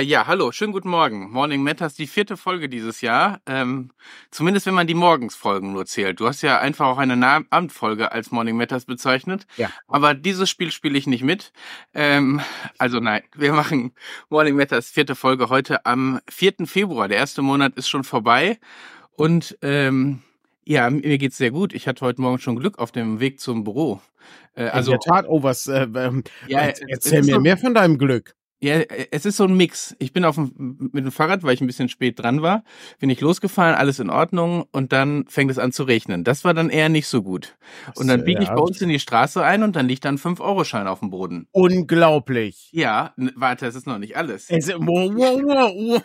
Äh, ja, hallo, schönen guten Morgen. Morning Matters, die vierte Folge dieses Jahr. Ähm, zumindest wenn man die Morgensfolgen nur zählt. Du hast ja einfach auch eine Na Abendfolge als Morning Matters bezeichnet. Ja. Aber dieses Spiel spiele ich nicht mit. Ähm, also nein, wir machen Morning Matters vierte Folge heute am 4. Februar. Der erste Monat ist schon vorbei. Und ähm, ja, mir geht's sehr gut. Ich hatte heute Morgen schon Glück auf dem Weg zum Büro. Äh, also, In der Tat, oh, was, äh, ähm, ja, erzähl mir so, mehr von deinem Glück. Ja, es ist so ein Mix. Ich bin auf dem, mit dem Fahrrad, weil ich ein bisschen spät dran war, bin ich losgefahren, alles in Ordnung und dann fängt es an zu regnen. Das war dann eher nicht so gut. Und dann biege ich bei uns in die Straße ein und dann liegt da ein 5-Euro-Schein auf dem Boden. Unglaublich. Ja, warte, das ist noch nicht alles. Es, wow, wow,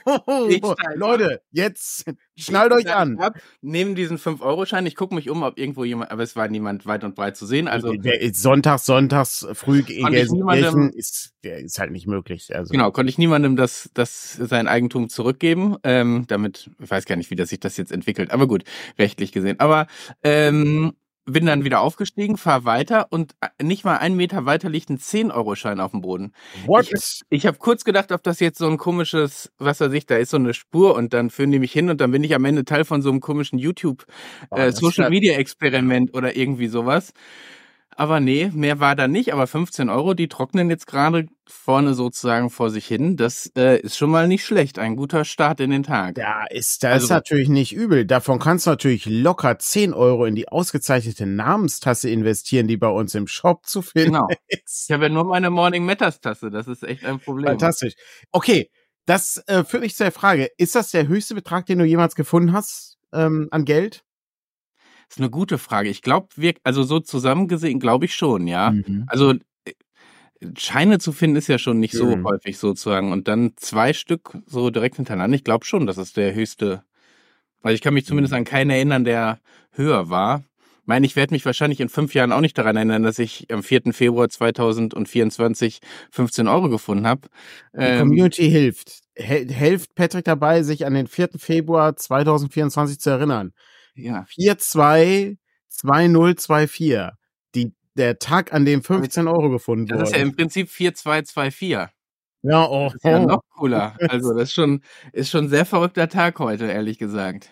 wow, Leute, jetzt schnallt euch an. Ab, neben diesen 5-Euro-Schein, ich gucke mich um, ob irgendwo jemand, aber es war niemand weit und breit zu sehen. Also Sonntags, sonntags früh in Gelsenkirchen ist, ist halt nicht möglich. Also. Genau, konnte ich niemandem das, das sein Eigentum zurückgeben. Ähm, damit, ich weiß gar nicht, wie das sich das jetzt entwickelt, aber gut, rechtlich gesehen. Aber ähm, bin dann wieder aufgestiegen, fahr weiter und äh, nicht mal einen Meter weiter liegt ein 10-Euro-Schein auf dem Boden. What? Ich, ich habe kurz gedacht, ob das jetzt so ein komisches, was weiß ich, da ist so eine Spur und dann führen die mich hin und dann bin ich am Ende Teil von so einem komischen YouTube oh, äh, Social Media Experiment oder irgendwie sowas. Aber nee, mehr war da nicht. Aber 15 Euro, die trocknen jetzt gerade vorne sozusagen vor sich hin. Das äh, ist schon mal nicht schlecht. Ein guter Start in den Tag. Ja, ist das also, ist natürlich nicht übel. Davon kannst du natürlich locker 10 Euro in die ausgezeichnete Namenstasse investieren, die bei uns im Shop zu finden genau. ist. Ich habe ja nur meine Morning Matters Tasse. Das ist echt ein Problem. Fantastisch. Okay, das äh, führt mich zur Frage. Ist das der höchste Betrag, den du jemals gefunden hast ähm, an Geld? Ist eine gute Frage. Ich glaube, wir, also so zusammengesehen, glaube ich schon, ja. Mhm. Also äh, Scheine zu finden ist ja schon nicht so mhm. häufig sozusagen. Und dann zwei Stück so direkt hintereinander. Ich glaube schon, dass es der höchste. Weil ich kann mich zumindest mhm. an keinen erinnern, der höher war. Ich meine, ich werde mich wahrscheinlich in fünf Jahren auch nicht daran erinnern, dass ich am 4. Februar 2024 15 Euro gefunden habe. Die ähm, Community hilft. Helft Patrick dabei, sich an den 4. Februar 2024 zu erinnern. Ja. 422024. Die, der Tag, an dem 15 Euro gefunden wurde. Das ist ja im Prinzip 4224. Ja, oh. Das ist ja noch cooler. Also, das ist schon, ist schon ein sehr verrückter Tag heute, ehrlich gesagt.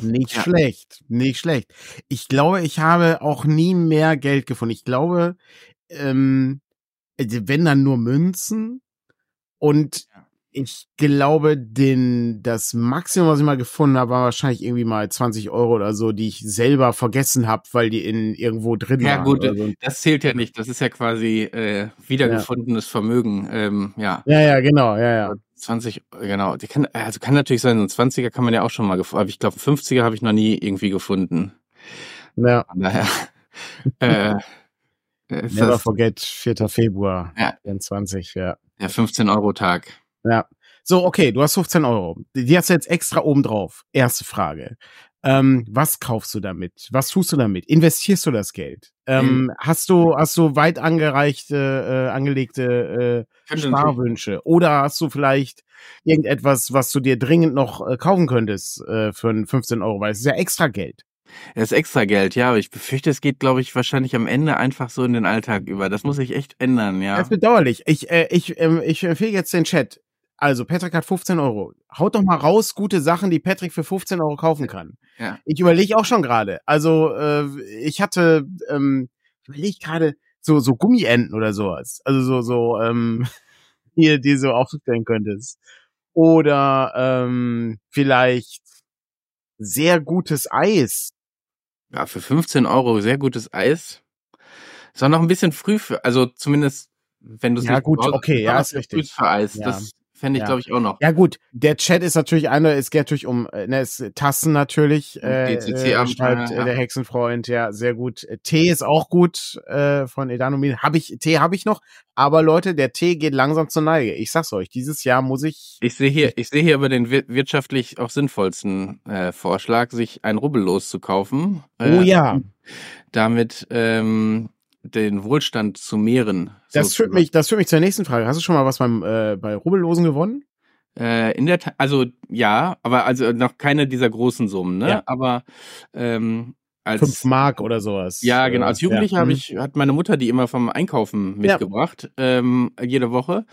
Nicht ja. schlecht, nicht schlecht. Ich glaube, ich habe auch nie mehr Geld gefunden. Ich glaube, ähm, wenn dann nur Münzen und ich glaube, den, das Maximum, was ich mal gefunden habe, war wahrscheinlich irgendwie mal 20 Euro oder so, die ich selber vergessen habe, weil die in irgendwo drin ja, waren. Ja gut, so. das zählt ja nicht. Das ist ja quasi äh, wiedergefundenes ja. Vermögen. Ähm, ja. ja, ja, genau, ja, ja. 20, genau. Die kann, also kann natürlich sein, so ein 20er kann man ja auch schon mal gefunden. Aber ich glaube, 50er habe ich noch nie irgendwie gefunden. Ja. Von daher. äh, Never das, forget, 4. Februar ja. 24, ja. Der 15-Euro-Tag. Ja. So, okay, du hast 15 Euro. Die hast du jetzt extra oben drauf. Erste Frage. Ähm, was kaufst du damit? Was tust du damit? Investierst du das Geld? Ähm, mhm. Hast du hast du weit angereichte, äh, angelegte äh, Sparwünsche? Oder hast du vielleicht irgendetwas, was du dir dringend noch äh, kaufen könntest äh, für 15 Euro? Weil es ist ja extra Geld. Es ist extra Geld, ja, aber ich befürchte, es geht, glaube ich, wahrscheinlich am Ende einfach so in den Alltag über. Das muss ich echt ändern, ja. Das ist bedauerlich. Ich, äh, ich, äh, ich empfehle jetzt den Chat. Also, Patrick hat 15 Euro. Haut doch mal raus gute Sachen, die Patrick für 15 Euro kaufen kann. Ja. Ich überlege auch schon gerade. Also, äh, ich hatte, ähm, überlege gerade so, so Gummienten oder sowas. Also so, so, ähm, hier, die so aufstellen könntest. Oder ähm, vielleicht sehr gutes Eis. Ja, für 15 Euro sehr gutes Eis. Ist auch noch ein bisschen früh für, also zumindest wenn du es ja, gut, okay, ja, ist richtig. Für Eis. Ja. Das fände ich, ja. glaube ich, auch noch. Ja, gut, der Chat ist natürlich einer, es geht natürlich um äh, ne, es, Tassen natürlich. Äh, DCC äh, schreibt ja. der Hexenfreund, ja, sehr gut. Tee ist auch gut äh, von Edanomin. Hab ich, Tee habe ich noch, aber Leute, der Tee geht langsam zur Neige. Ich sag's euch, dieses Jahr muss ich. Ich sehe hier, ich sehe hier aber den wirtschaftlich auch sinnvollsten äh, Vorschlag, sich ein Rubbellos zu kaufen. Äh, oh ja. Damit ähm, den Wohlstand zu mehren. Das führt mich, das führt mich zur nächsten Frage. Hast du schon mal was beim äh, bei Rubbellosen gewonnen? Äh, in der Tat, also ja, aber also noch keine dieser großen Summen, ne? Ja. Aber ähm, als fünf Mark oder sowas. Ja, genau. Als Jugendlicher ja. habe mhm. ich hat meine Mutter die immer vom Einkaufen mitgebracht ja. ähm, jede Woche.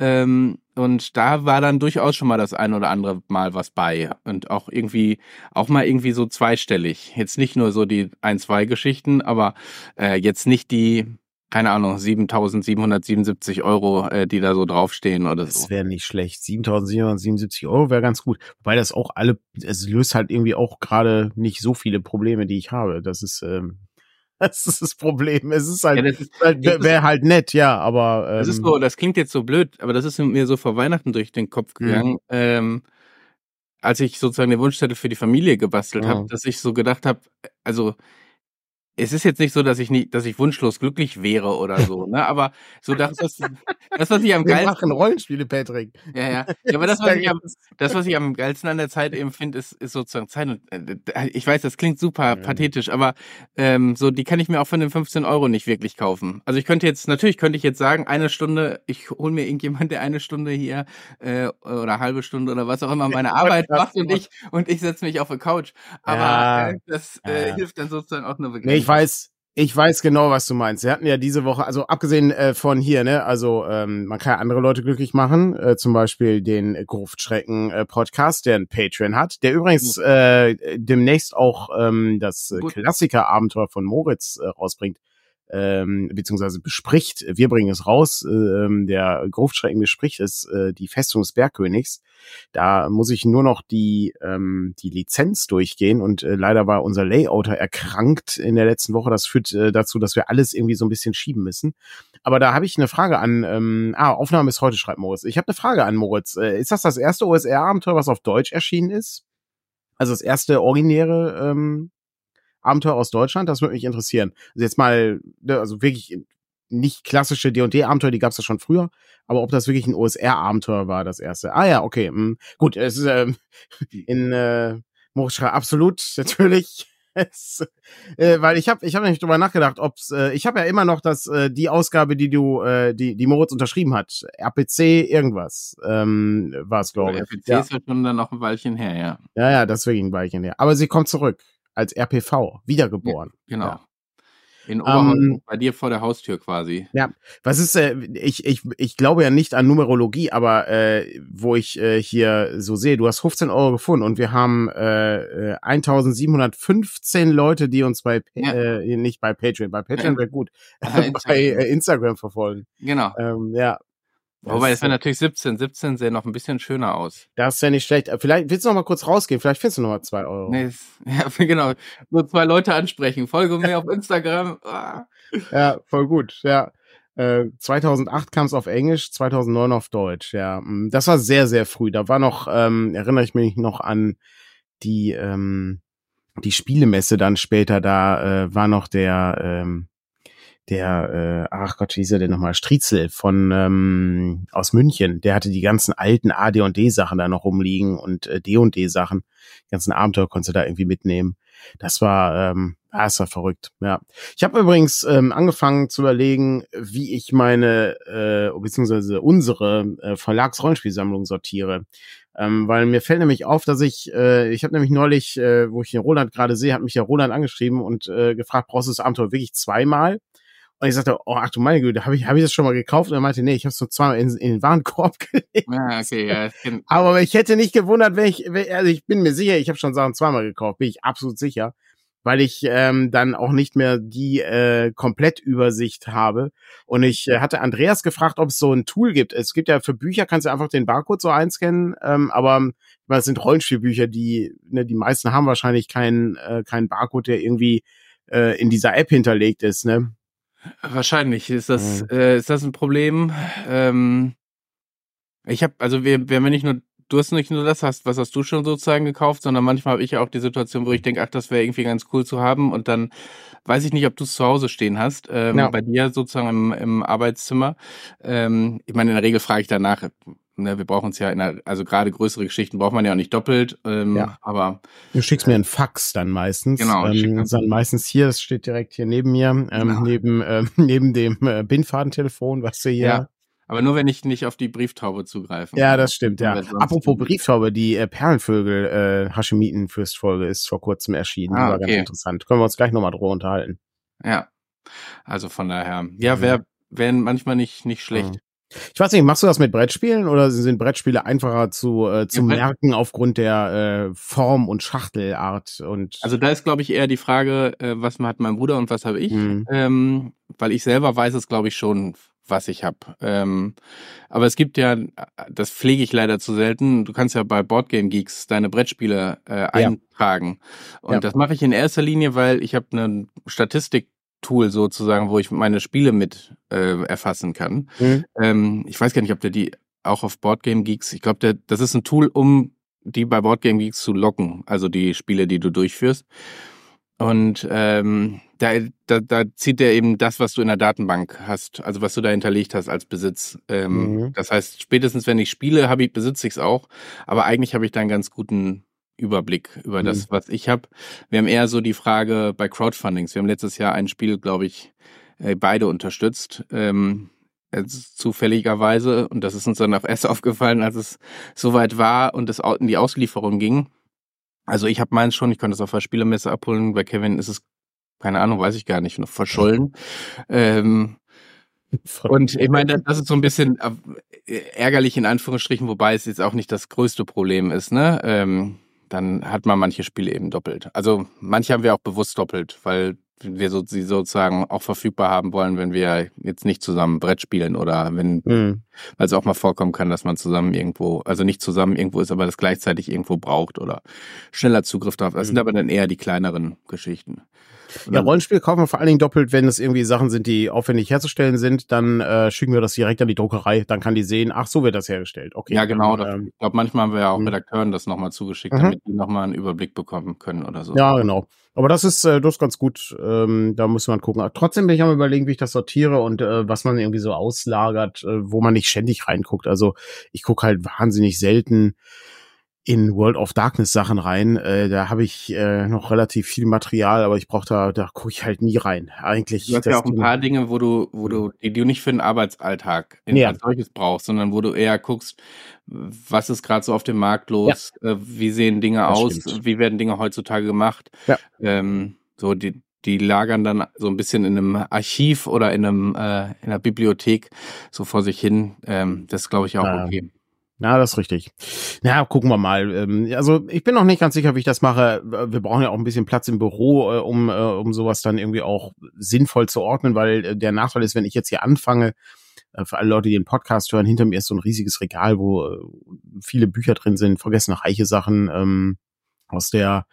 Ähm, und da war dann durchaus schon mal das ein oder andere Mal was bei und auch irgendwie auch mal irgendwie so zweistellig. Jetzt nicht nur so die ein zwei Geschichten, aber äh, jetzt nicht die keine Ahnung, 7.777 Euro, äh, die da so draufstehen oder so. Das wäre nicht schlecht. 7.777 Euro wäre ganz gut. Wobei das auch alle, es löst halt irgendwie auch gerade nicht so viele Probleme, die ich habe. Das ist, ähm, das ist das Problem. Es ist halt, ja, halt wäre halt nett, ja, aber. Ähm, das ist so, das klingt jetzt so blöd, aber das ist mir so vor Weihnachten durch den Kopf mhm. gegangen. Mhm. Ähm, als ich sozusagen den Wunschzettel für die Familie gebastelt ja. habe, dass ich so gedacht habe, also es ist jetzt nicht so, dass ich nicht, dass ich wunschlos glücklich wäre oder so, ne? Aber so das, das, das was ich am geilsten. Wir machen Rollenspiele, Patrick. Ja, ja. ja aber das, was ich am, das, was ich am geilsten an der Zeit eben finde, ist, ist sozusagen Zeit. Und äh, ich weiß, das klingt super mhm. pathetisch, aber ähm, so die kann ich mir auch von den 15 Euro nicht wirklich kaufen. Also ich könnte jetzt, natürlich könnte ich jetzt sagen, eine Stunde, ich hole mir irgendjemand, der eine Stunde hier äh, oder halbe Stunde oder was auch immer meine Arbeit macht und ich und ich setze mich auf eine Couch. Aber ja. äh, das äh, hilft dann sozusagen auch nur begrenzt. Nee, weiß, ich weiß genau, was du meinst. Wir hatten ja diese Woche, also abgesehen äh, von hier, ne, also ähm, man kann ja andere Leute glücklich machen, äh, zum Beispiel den Gruftschrecken äh, Podcast, der ein Patreon hat, der übrigens äh, demnächst auch ähm, das Klassiker-Abenteuer von Moritz äh, rausbringt ähm, beziehungsweise bespricht, wir bringen es raus, ähm, der Gruftschrecken bespricht es, äh, die Festung des Bergkönigs. Da muss ich nur noch die, ähm, die Lizenz durchgehen und äh, leider war unser Layouter erkrankt in der letzten Woche. Das führt äh, dazu, dass wir alles irgendwie so ein bisschen schieben müssen. Aber da habe ich eine Frage an, ah, Aufnahme ist heute, schreibt Moritz. Ich habe eine Frage an Moritz. Äh, ist das das erste OSR-Abenteuer, was auf Deutsch erschienen ist? Also das erste originäre Abenteuer aus Deutschland? Das würde mich interessieren. Also jetzt mal, ne, also wirklich nicht klassische D&D-Abenteuer, die gab es ja schon früher, aber ob das wirklich ein OSR-Abenteuer war, das erste. Ah ja, okay, mh. Hm. gut, es ist ähm, in äh, Moritz absolut natürlich. Es, äh, weil ich habe ich hab nämlich drüber nachgedacht, ob's äh, ich habe ja immer noch das äh, die Ausgabe, die du äh, die die Moritz unterschrieben hat, RPC irgendwas ähm, war es glaube ich. RPC ja. ist ja schon dann noch ein Weilchen her, ja. Ja, ja, das ist wirklich ein Weilchen her. Aber sie kommt zurück als RPV, wiedergeboren. Ja, genau. Ja. In Oberhausen, ähm, bei dir vor der Haustür quasi. Ja, was ist, äh, ich, ich, ich glaube ja nicht an Numerologie, aber äh, wo ich äh, hier so sehe, du hast 15 Euro gefunden und wir haben äh, 1715 äh, Leute, die uns bei, ja. äh, nicht bei Patreon, bei Patreon wäre gut, bei äh, Instagram verfolgen. Genau. Ähm, ja, Wobei, es wäre natürlich 17. 17 sähe noch ein bisschen schöner aus. Das ist ja nicht schlecht. Vielleicht willst du noch mal kurz rausgehen. Vielleicht findest du noch mal zwei Euro. Nee, ja, genau. Nur zwei Leute ansprechen. Folge mir auf Instagram. Ah. Ja, voll gut. Ja. Äh, 2008 kam es auf Englisch, 2009 auf Deutsch. Ja, mm, das war sehr, sehr früh. Da war noch, ähm, erinnere ich mich noch an die, ähm, die Spielemesse dann später. Da äh, war noch der, ähm, der, äh, ach Gott, wie hieß er denn nochmal, Striezel von ähm, aus München, der hatte die ganzen alten AD&D-Sachen da noch rumliegen und äh, D&D-Sachen, die ganzen Abenteuer konntest du da irgendwie mitnehmen. Das war, ähm, ah, das war verrückt, ja. Ich habe übrigens ähm, angefangen zu überlegen, wie ich meine, äh, beziehungsweise unsere äh, Verlagsrollenspielsammlung sortiere. Ähm, weil mir fällt nämlich auf, dass ich, äh, ich habe nämlich neulich, äh, wo ich den Roland gerade sehe, hat mich der Roland angeschrieben und äh, gefragt, brauchst du das Abenteuer wirklich zweimal? Und ich sagte, oh, ach du meine Güte, habe ich, hab ich das schon mal gekauft? Und er meinte, nee, ich habe es nur zweimal in, in den Warenkorb gelegt. Ah, okay, ja. Aber ich hätte nicht gewundert, wenn ich, also ich bin mir sicher, ich habe schon Sachen zweimal gekauft, bin ich absolut sicher, weil ich ähm, dann auch nicht mehr die äh, Komplettübersicht habe. Und ich äh, hatte Andreas gefragt, ob es so ein Tool gibt. Es gibt ja für Bücher, kannst du einfach den Barcode so einscannen, ähm, aber es sind Rollenspielbücher, die, ne, die meisten haben wahrscheinlich keinen äh, keinen Barcode, der irgendwie äh, in dieser App hinterlegt ist, ne? Wahrscheinlich ist das, mhm. äh, ist das ein Problem. Ähm, ich habe, also wir, wenn wir nicht nur, du hast nicht nur das hast, was hast du schon sozusagen gekauft, sondern manchmal habe ich ja auch die Situation, wo ich denke, ach, das wäre irgendwie ganz cool zu haben und dann weiß ich nicht, ob du es zu Hause stehen hast, ähm, ja. bei dir sozusagen im, im Arbeitszimmer. Ähm, ich meine, in der Regel frage ich danach, ne, wir brauchen es ja in der, also gerade größere Geschichten braucht man ja auch nicht doppelt, ähm, ja. aber. Du schickst mir einen Fax dann meistens. Genau. Ähm, dann meistens hier, das steht direkt hier neben mir, ähm, genau. neben, äh, neben dem äh, Bindfadentelefon, was du hier. Ja. Aber nur, wenn ich nicht auf die Brieftaube zugreife. Ja, das stimmt, ja. Apropos Brieftaube, die äh, Perlenvögel äh, Hashemiten-Fürstfolge ist vor kurzem erschienen. Ah, war ganz interessant. Können wir uns gleich nochmal drüber unterhalten. Ja. Also von daher. Ja, wäre wär manchmal nicht, nicht schlecht. Mhm. Ich weiß nicht, machst du das mit Brettspielen oder sind Brettspiele einfacher zu, äh, zu ja, merken aufgrund der äh, Form und Schachtelart? Und also da ist, glaube ich, eher die Frage, äh, was hat mein Bruder und was habe ich? Mhm. Ähm, weil ich selber weiß es, glaube ich, schon, was ich habe. Ähm, aber es gibt ja, das pflege ich leider zu selten, du kannst ja bei Boardgame Geeks deine Brettspiele äh, eintragen. Ja. Und ja. das mache ich in erster Linie, weil ich habe eine Statistik Tool sozusagen, wo ich meine Spiele mit äh, erfassen kann. Mhm. Ähm, ich weiß gar nicht, ob der die auch auf Boardgame Geeks, ich glaube, das ist ein Tool, um die bei Boardgame Geeks zu locken, also die Spiele, die du durchführst. Und ähm, da, da, da zieht der eben das, was du in der Datenbank hast, also was du da hinterlegt hast als Besitz. Ähm, mhm. Das heißt, spätestens wenn ich spiele, habe ich besitze ich es auch, aber eigentlich habe ich da einen ganz guten Überblick über das, mhm. was ich habe. Wir haben eher so die Frage bei Crowdfundings. Wir haben letztes Jahr ein Spiel, glaube ich, äh, beide unterstützt. Ähm, zufälligerweise, und das ist uns dann auch erst aufgefallen, als es soweit war und es in die Auslieferung ging. Also ich habe meins schon, ich konnte es auf der Spielemesse abholen. Bei Kevin ist es, keine Ahnung, weiß ich gar nicht, noch verschollen. Ähm, und ich meine, das ist so ein bisschen äh, ärgerlich in Anführungsstrichen, wobei es jetzt auch nicht das größte Problem ist, ne? Ähm, dann hat man manche Spiele eben doppelt. Also manche haben wir auch bewusst doppelt, weil wir so, sie sozusagen auch verfügbar haben wollen, wenn wir jetzt nicht zusammen Brett spielen oder wenn, mhm. weil es auch mal vorkommen kann, dass man zusammen irgendwo, also nicht zusammen irgendwo ist, aber das gleichzeitig irgendwo braucht oder schneller Zugriff darauf. Das mhm. sind aber dann eher die kleineren Geschichten. Ja, Rollenspiel kaufen wir vor allen Dingen doppelt, wenn es irgendwie Sachen sind, die aufwendig herzustellen sind, dann äh, schicken wir das direkt an die Druckerei, dann kann die sehen, ach, so wird das hergestellt. Okay. Ja, genau. Dann, ähm, ich glaube, manchmal haben wir ja auch mhm. Redakteuren das nochmal zugeschickt, mhm. damit die nochmal einen Überblick bekommen können oder so. Ja, genau. Aber das ist, äh, das ist ganz gut. Ähm, da muss man gucken. trotzdem bin ich am überlegen, wie ich das sortiere und äh, was man irgendwie so auslagert, äh, wo man nicht ständig reinguckt. Also ich gucke halt wahnsinnig selten in World of Darkness Sachen rein. Äh, da habe ich äh, noch relativ viel Material, aber ich brauche da, da gucke ich halt nie rein. Eigentlich. Du hast ja auch ein paar Dinge, wo du, wo du, die du nicht für den Arbeitsalltag in ja. als solches brauchst, sondern wo du eher guckst, was ist gerade so auf dem Markt los, ja. äh, wie sehen Dinge das aus, stimmt. wie werden Dinge heutzutage gemacht. Ja. Ähm, so die, die lagern dann so ein bisschen in einem Archiv oder in einem äh, in einer Bibliothek so vor sich hin. Ähm, das glaube ich, auch okay. Ja, das ist richtig. Na, gucken wir mal. Ähm, also ich bin noch nicht ganz sicher, wie ich das mache. Wir brauchen ja auch ein bisschen Platz im Büro, äh, um, äh, um sowas dann irgendwie auch sinnvoll zu ordnen, weil äh, der Nachteil ist, wenn ich jetzt hier anfange, für alle Leute, die den Podcast hören, hinter mir ist so ein riesiges Regal, wo viele Bücher drin sind, vergessene reiche Sachen ähm, aus der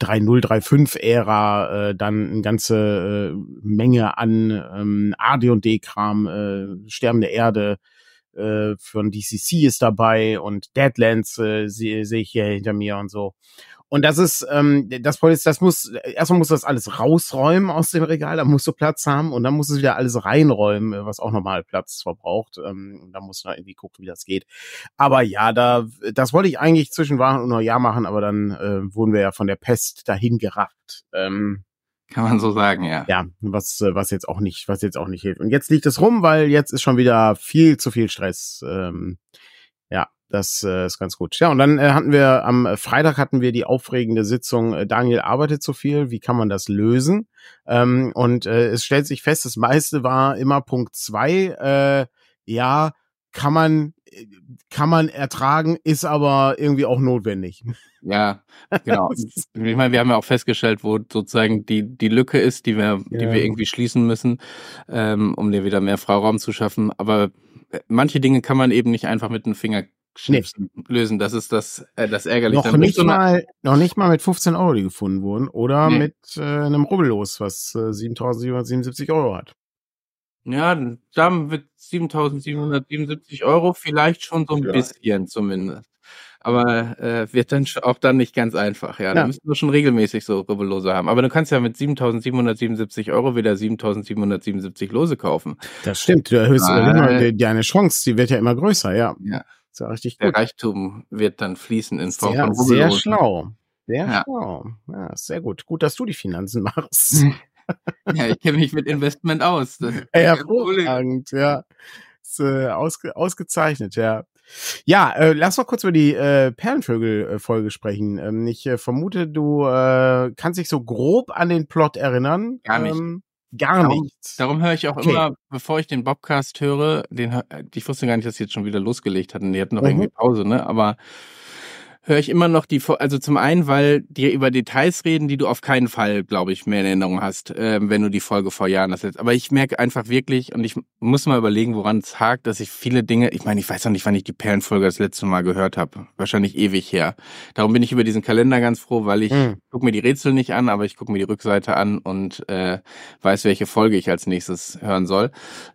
3035-Ära, äh, dann eine ganze äh, Menge an ähm, AD&D-Kram, äh, Sterbende Erde, äh, von DCC ist dabei und Deadlands äh, sehe seh ich hier hinter mir und so. Und das ist, ähm, das Polizei, das muss, erstmal muss das alles rausräumen aus dem Regal, da musst du Platz haben und dann muss es wieder alles reinräumen, was auch nochmal Platz verbraucht. Ähm, da muss man irgendwie gucken, wie das geht. Aber ja, da, das wollte ich eigentlich zwischen Waren und Neujahr machen, aber dann äh, wurden wir ja von der Pest dahin gerafft. Ähm, kann man so sagen, ja. Ja, was, äh, was jetzt auch nicht, was jetzt auch nicht hilft. Und jetzt liegt es rum, weil jetzt ist schon wieder viel zu viel Stress. Ähm, ja, das äh, ist ganz gut. Ja, und dann äh, hatten wir am Freitag hatten wir die aufregende Sitzung, äh, Daniel arbeitet zu viel, wie kann man das lösen? Ähm, und äh, es stellt sich fest, das meiste war immer Punkt zwei, äh, ja, kann man kann man ertragen, ist aber irgendwie auch notwendig. Ja, genau. ich meine, wir haben ja auch festgestellt, wo sozusagen die, die Lücke ist, die wir, ja. die wir irgendwie schließen müssen, ähm, um dir wieder mehr Freiraum zu schaffen. Aber äh, manche Dinge kann man eben nicht einfach mit dem Finger nee. lösen. Das ist das, äh, das ärgerliche. Noch nicht, so mal, noch nicht mal mit 15 Euro, die gefunden wurden. Oder nee. mit äh, einem Rubbellos, was äh, 7.777 Euro hat. Ja, da mit 7.777 Euro vielleicht schon so ein ja. bisschen zumindest. Aber äh, wird dann auch dann nicht ganz einfach, ja. ja. Da müssen wir schon regelmäßig so Lose haben. Aber du kannst ja mit 7.777 Euro wieder 7.777 Lose kaufen. Das stimmt. Du erhöhst ah, deine Chance, die wird ja immer größer, ja. Ja. Ist ja richtig gut. Der Reichtum wird dann fließen in Form sehr, von Rubbellosen. Sehr schlau. Sehr ja. schlau. Ja, sehr gut. Gut, dass du die Finanzen machst. ja, ich kenne mich mit Investment aus. Hervorragend, ja. ist, äh, ausge ausgezeichnet, ja. Ja, äh, lass noch kurz über die äh, Perlenvögel-Folge sprechen. Ähm, ich äh, vermute, du äh, kannst dich so grob an den Plot erinnern. Gar nicht. Ähm, gar darum, nichts. Darum höre ich auch okay. immer, bevor ich den Bobcast höre, den ich wusste gar nicht, dass sie jetzt schon wieder losgelegt hatten. Die hatten noch mhm. irgendwie Pause, ne? Aber höre ich immer noch die, also zum einen, weil die über Details reden, die du auf keinen Fall, glaube ich, mehr in Erinnerung hast, äh, wenn du die Folge vor Jahren hast. Aber ich merke einfach wirklich, und ich muss mal überlegen, woran es hakt, dass ich viele Dinge, ich meine, ich weiß noch nicht, wann ich die Perlenfolge das letzte Mal gehört habe. Wahrscheinlich ewig her. Darum bin ich über diesen Kalender ganz froh, weil ich mhm. gucke mir die Rätsel nicht an, aber ich gucke mir die Rückseite an und äh, weiß, welche Folge ich als nächstes hören soll.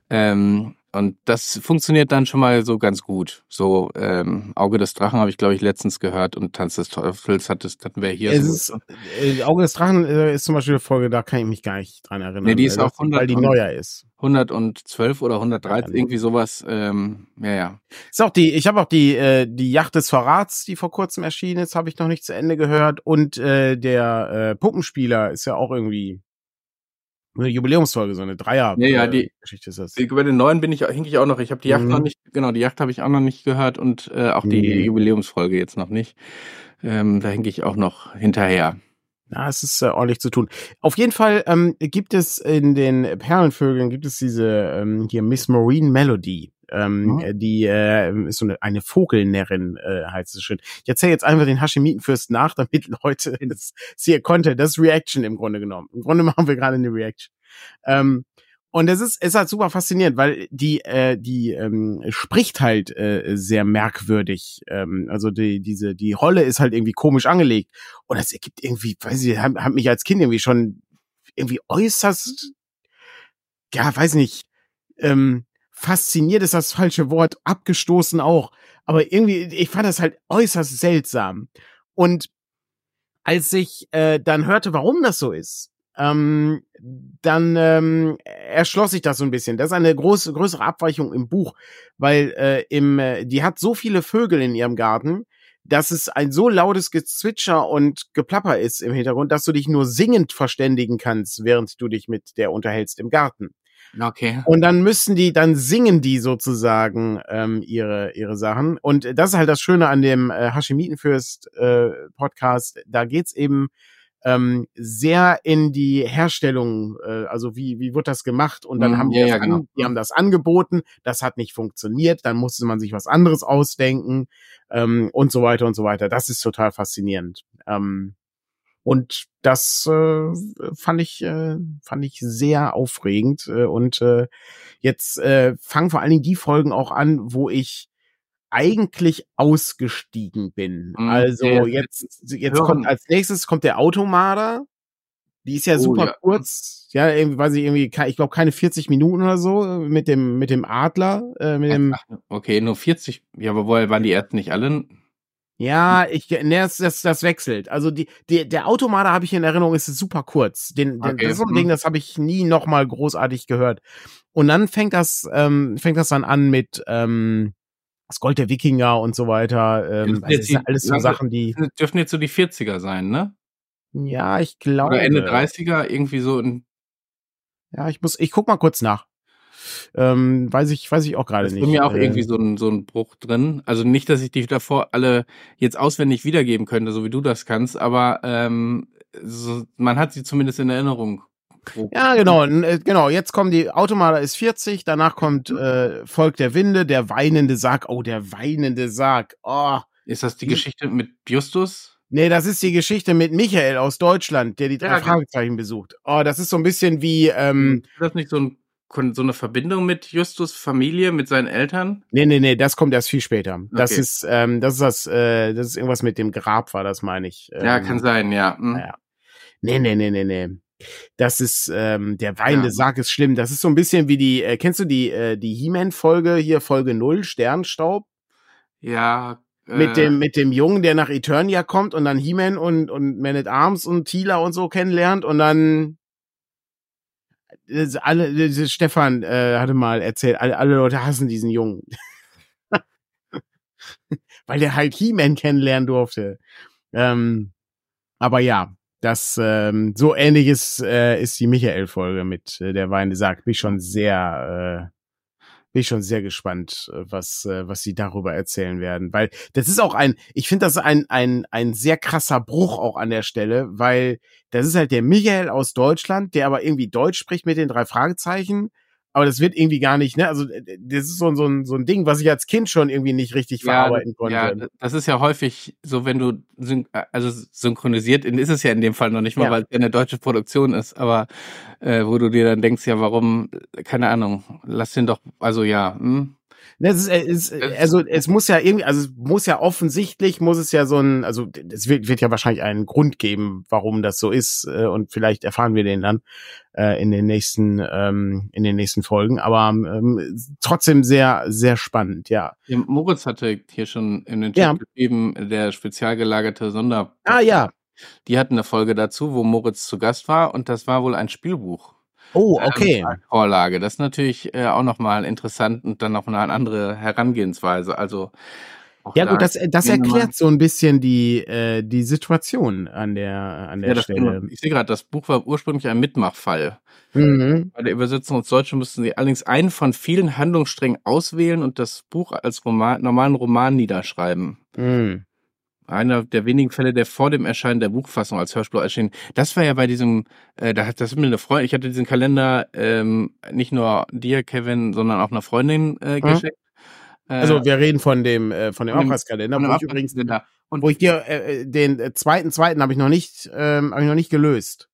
Ähm, und das funktioniert dann schon mal so ganz gut. So ähm, Auge des Drachen habe ich, glaube ich, letztens gehört und Tanz des Teufels hat das, hatten wir hier. Ist, äh, Auge des Drachen äh, ist zum Beispiel eine Folge, da kann ich mich gar nicht dran erinnern. Nee, die ist auch 100 weil die neuer ist. 112 oder 113, ja, irgendwie sowas. Ähm, ja, ja. Ist auch die, ich habe auch die, äh, die Yacht des Verrats, die vor kurzem erschienen ist, habe ich noch nicht zu Ende gehört. Und äh, der äh, Puppenspieler ist ja auch irgendwie eine Jubiläumsfolge, so eine Dreier ja, ja, die, Geschichte ist das. Über den neuen bin ich hink ich auch noch. Ich habe die Yacht mhm. noch nicht, genau, die Yacht habe ich auch noch nicht gehört und äh, auch die mhm. Jubiläumsfolge jetzt noch nicht. Ähm, da hink ich auch noch hinterher. Ja, es ist äh, ordentlich zu tun. Auf jeden Fall ähm, gibt es in den Perlenvögeln gibt es diese ähm, hier Miss Marine Melody. Ähm, mhm. Die äh, ist so eine, eine Vogelnärrin, äh, heißt es schön. Ich erzähle jetzt einfach den Hashemitenfürst nach, damit Leute das sehen konnte. Das ist Reaction im Grunde genommen. Im Grunde machen wir gerade eine Reaction. Ähm, und es ist, ist halt super faszinierend, weil die, äh, die ähm, spricht halt äh, sehr merkwürdig. Ähm, also die, diese, die Rolle ist halt irgendwie komisch angelegt. Und das ergibt irgendwie, weiß ich, hat, hat mich als Kind irgendwie schon irgendwie äußerst, ja, weiß nicht, ähm, fasziniert ist das falsche Wort, abgestoßen auch. Aber irgendwie, ich fand das halt äußerst seltsam. Und als ich äh, dann hörte, warum das so ist, ähm, dann ähm, erschloss sich das so ein bisschen. Das ist eine große, größere Abweichung im Buch, weil äh, im, äh, die hat so viele Vögel in ihrem Garten, dass es ein so lautes Gezwitscher und Geplapper ist im Hintergrund, dass du dich nur singend verständigen kannst, während du dich mit der unterhältst im Garten. Okay. Und dann müssen die, dann singen die sozusagen ähm, ihre, ihre Sachen. Und das ist halt das Schöne an dem äh, Hashemitenfürst äh, Podcast. Da geht's eben ähm, sehr in die Herstellung, äh, also wie, wie wird das gemacht? Und dann mm, haben die, ja, das ja, genau. an, die haben das angeboten, das hat nicht funktioniert, dann musste man sich was anderes ausdenken ähm, und so weiter und so weiter. Das ist total faszinierend. Ähm, und das äh, fand ich äh, fand ich sehr aufregend äh, und äh, jetzt äh, fangen vor allen Dingen die Folgen auch an, wo ich eigentlich ausgestiegen bin. Mhm, also jetzt jetzt hören. kommt als nächstes kommt der Automader. Die ist ja oh, super ja. kurz, ja, irgendwie weiß ich irgendwie, ich glaube keine 40 Minuten oder so mit dem mit dem Adler, äh, mit dem. okay, nur 40. Ja, aber woher waren die ersten nicht alle? Ja, ich, ne, das, das, das wechselt. Also die, die, der Automater habe ich in Erinnerung, ist super kurz. Den, den, okay. Das ist so ein Ding, mhm. das habe ich nie noch mal großartig gehört. Und dann fängt das, ähm, fängt das dann an mit ähm, das Gold der Wikinger und so weiter. Ähm, das, das sind alles so Sachen, die dürfen jetzt so die 40er sein, ne? Ja, ich glaube. Oder Ende 30er irgendwie so. In ja, ich muss, ich guck mal kurz nach. Ähm, weiß ich, weiß ich auch gerade nicht. Ist mir auch äh, irgendwie so ein, so ein Bruch drin. Also nicht, dass ich die davor alle jetzt auswendig wiedergeben könnte, so wie du das kannst, aber ähm, so, man hat sie zumindest in Erinnerung. Ja, genau, äh, genau. Jetzt kommen die Automata ist 40, danach kommt äh, Volk der Winde, der weinende Sarg. Oh, der weinende Sarg. Oh. Ist das die Geschichte mit Justus? Nee, das ist die Geschichte mit Michael aus Deutschland, der die drei ja, genau. Fragezeichen besucht. Oh, das ist so ein bisschen wie. Ähm, ist das nicht so ein so eine Verbindung mit Justus Familie, mit seinen Eltern? Nee, nee, nee, das kommt erst viel später. Das okay. ist, ähm, das ist das, äh, das ist irgendwas mit dem Grab, war das, meine ich. Ähm, ja, kann sein, ja. Hm. ja. Nee, nee, nee, nee, nee. Das ist, ähm, der weinende ja. Sarg ist schlimm. Das ist so ein bisschen wie die, äh, kennst du die, äh, die He-Man-Folge hier, Folge 0, Sternstaub? Ja, mit äh. dem mit dem Jungen, der nach Eternia kommt und dann He-Man und und Man at Arms und Tila und so kennenlernt und dann alle, Stefan äh, hatte mal erzählt, alle, alle Leute hassen diesen Jungen. Weil der halt He-Man kennenlernen durfte. Ähm, aber ja, das ähm, so ähnliches äh, ist die Michael-Folge mit äh, der Weine sagt, mich schon sehr bin ich schon sehr gespannt, äh, was, äh, was sie darüber erzählen werden. Weil das ist auch ein, ich finde das ein, ein, ein sehr krasser Bruch auch an der Stelle, weil das ist halt der Michael aus Deutschland, der aber irgendwie Deutsch spricht mit den drei Fragezeichen aber das wird irgendwie gar nicht, ne? Also das ist so, so, ein, so ein Ding, was ich als Kind schon irgendwie nicht richtig ja, verarbeiten konnte. Ja, das ist ja häufig so, wenn du syn äh, also synchronisiert, ist es ja in dem Fall noch nicht mal, ja. weil es ja eine deutsche Produktion ist, aber äh, wo du dir dann denkst, ja, warum, keine Ahnung, lass den doch, also ja, hm, das ist, ist, also es muss ja irgendwie, also es muss ja offensichtlich, muss es ja so ein, also es wird, wird ja wahrscheinlich einen Grund geben, warum das so ist äh, und vielleicht erfahren wir den dann äh, in den nächsten, ähm, in den nächsten Folgen, aber ähm, trotzdem sehr, sehr spannend, ja. Moritz hatte hier schon in den Chat ja. geschrieben, der spezial gelagerte Sonder. Ah ja. Die hatten eine Folge dazu, wo Moritz zu Gast war und das war wohl ein Spielbuch. Oh, ähm, okay. Ähm, Vorlage. Das ist natürlich äh, auch nochmal interessant und dann noch eine andere Herangehensweise. Also ja gut, das, das erklärt so ein bisschen die, äh, die Situation an der, an der ja, Stelle. ich sehe gerade, das Buch war ursprünglich ein Mitmachfall. Mhm. Bei der Übersetzung ins Deutsche mussten sie allerdings einen von vielen Handlungssträngen auswählen und das Buch als Roman, normalen Roman niederschreiben. Mhm einer der wenigen Fälle, der vor dem Erscheinen der Buchfassung als Hörspiel erschien. Das war ja bei diesem, äh, da hat das mir eine Freundin, ich hatte diesen Kalender ähm, nicht nur dir, Kevin, sondern auch einer Freundin äh, mhm. geschickt. Äh, also wir reden von dem äh, von dem Auftragskalender, wo ich übrigens und wo ich dir äh, äh den äh, zweiten zweiten habe ich noch nicht ähm, habe ich noch nicht gelöst.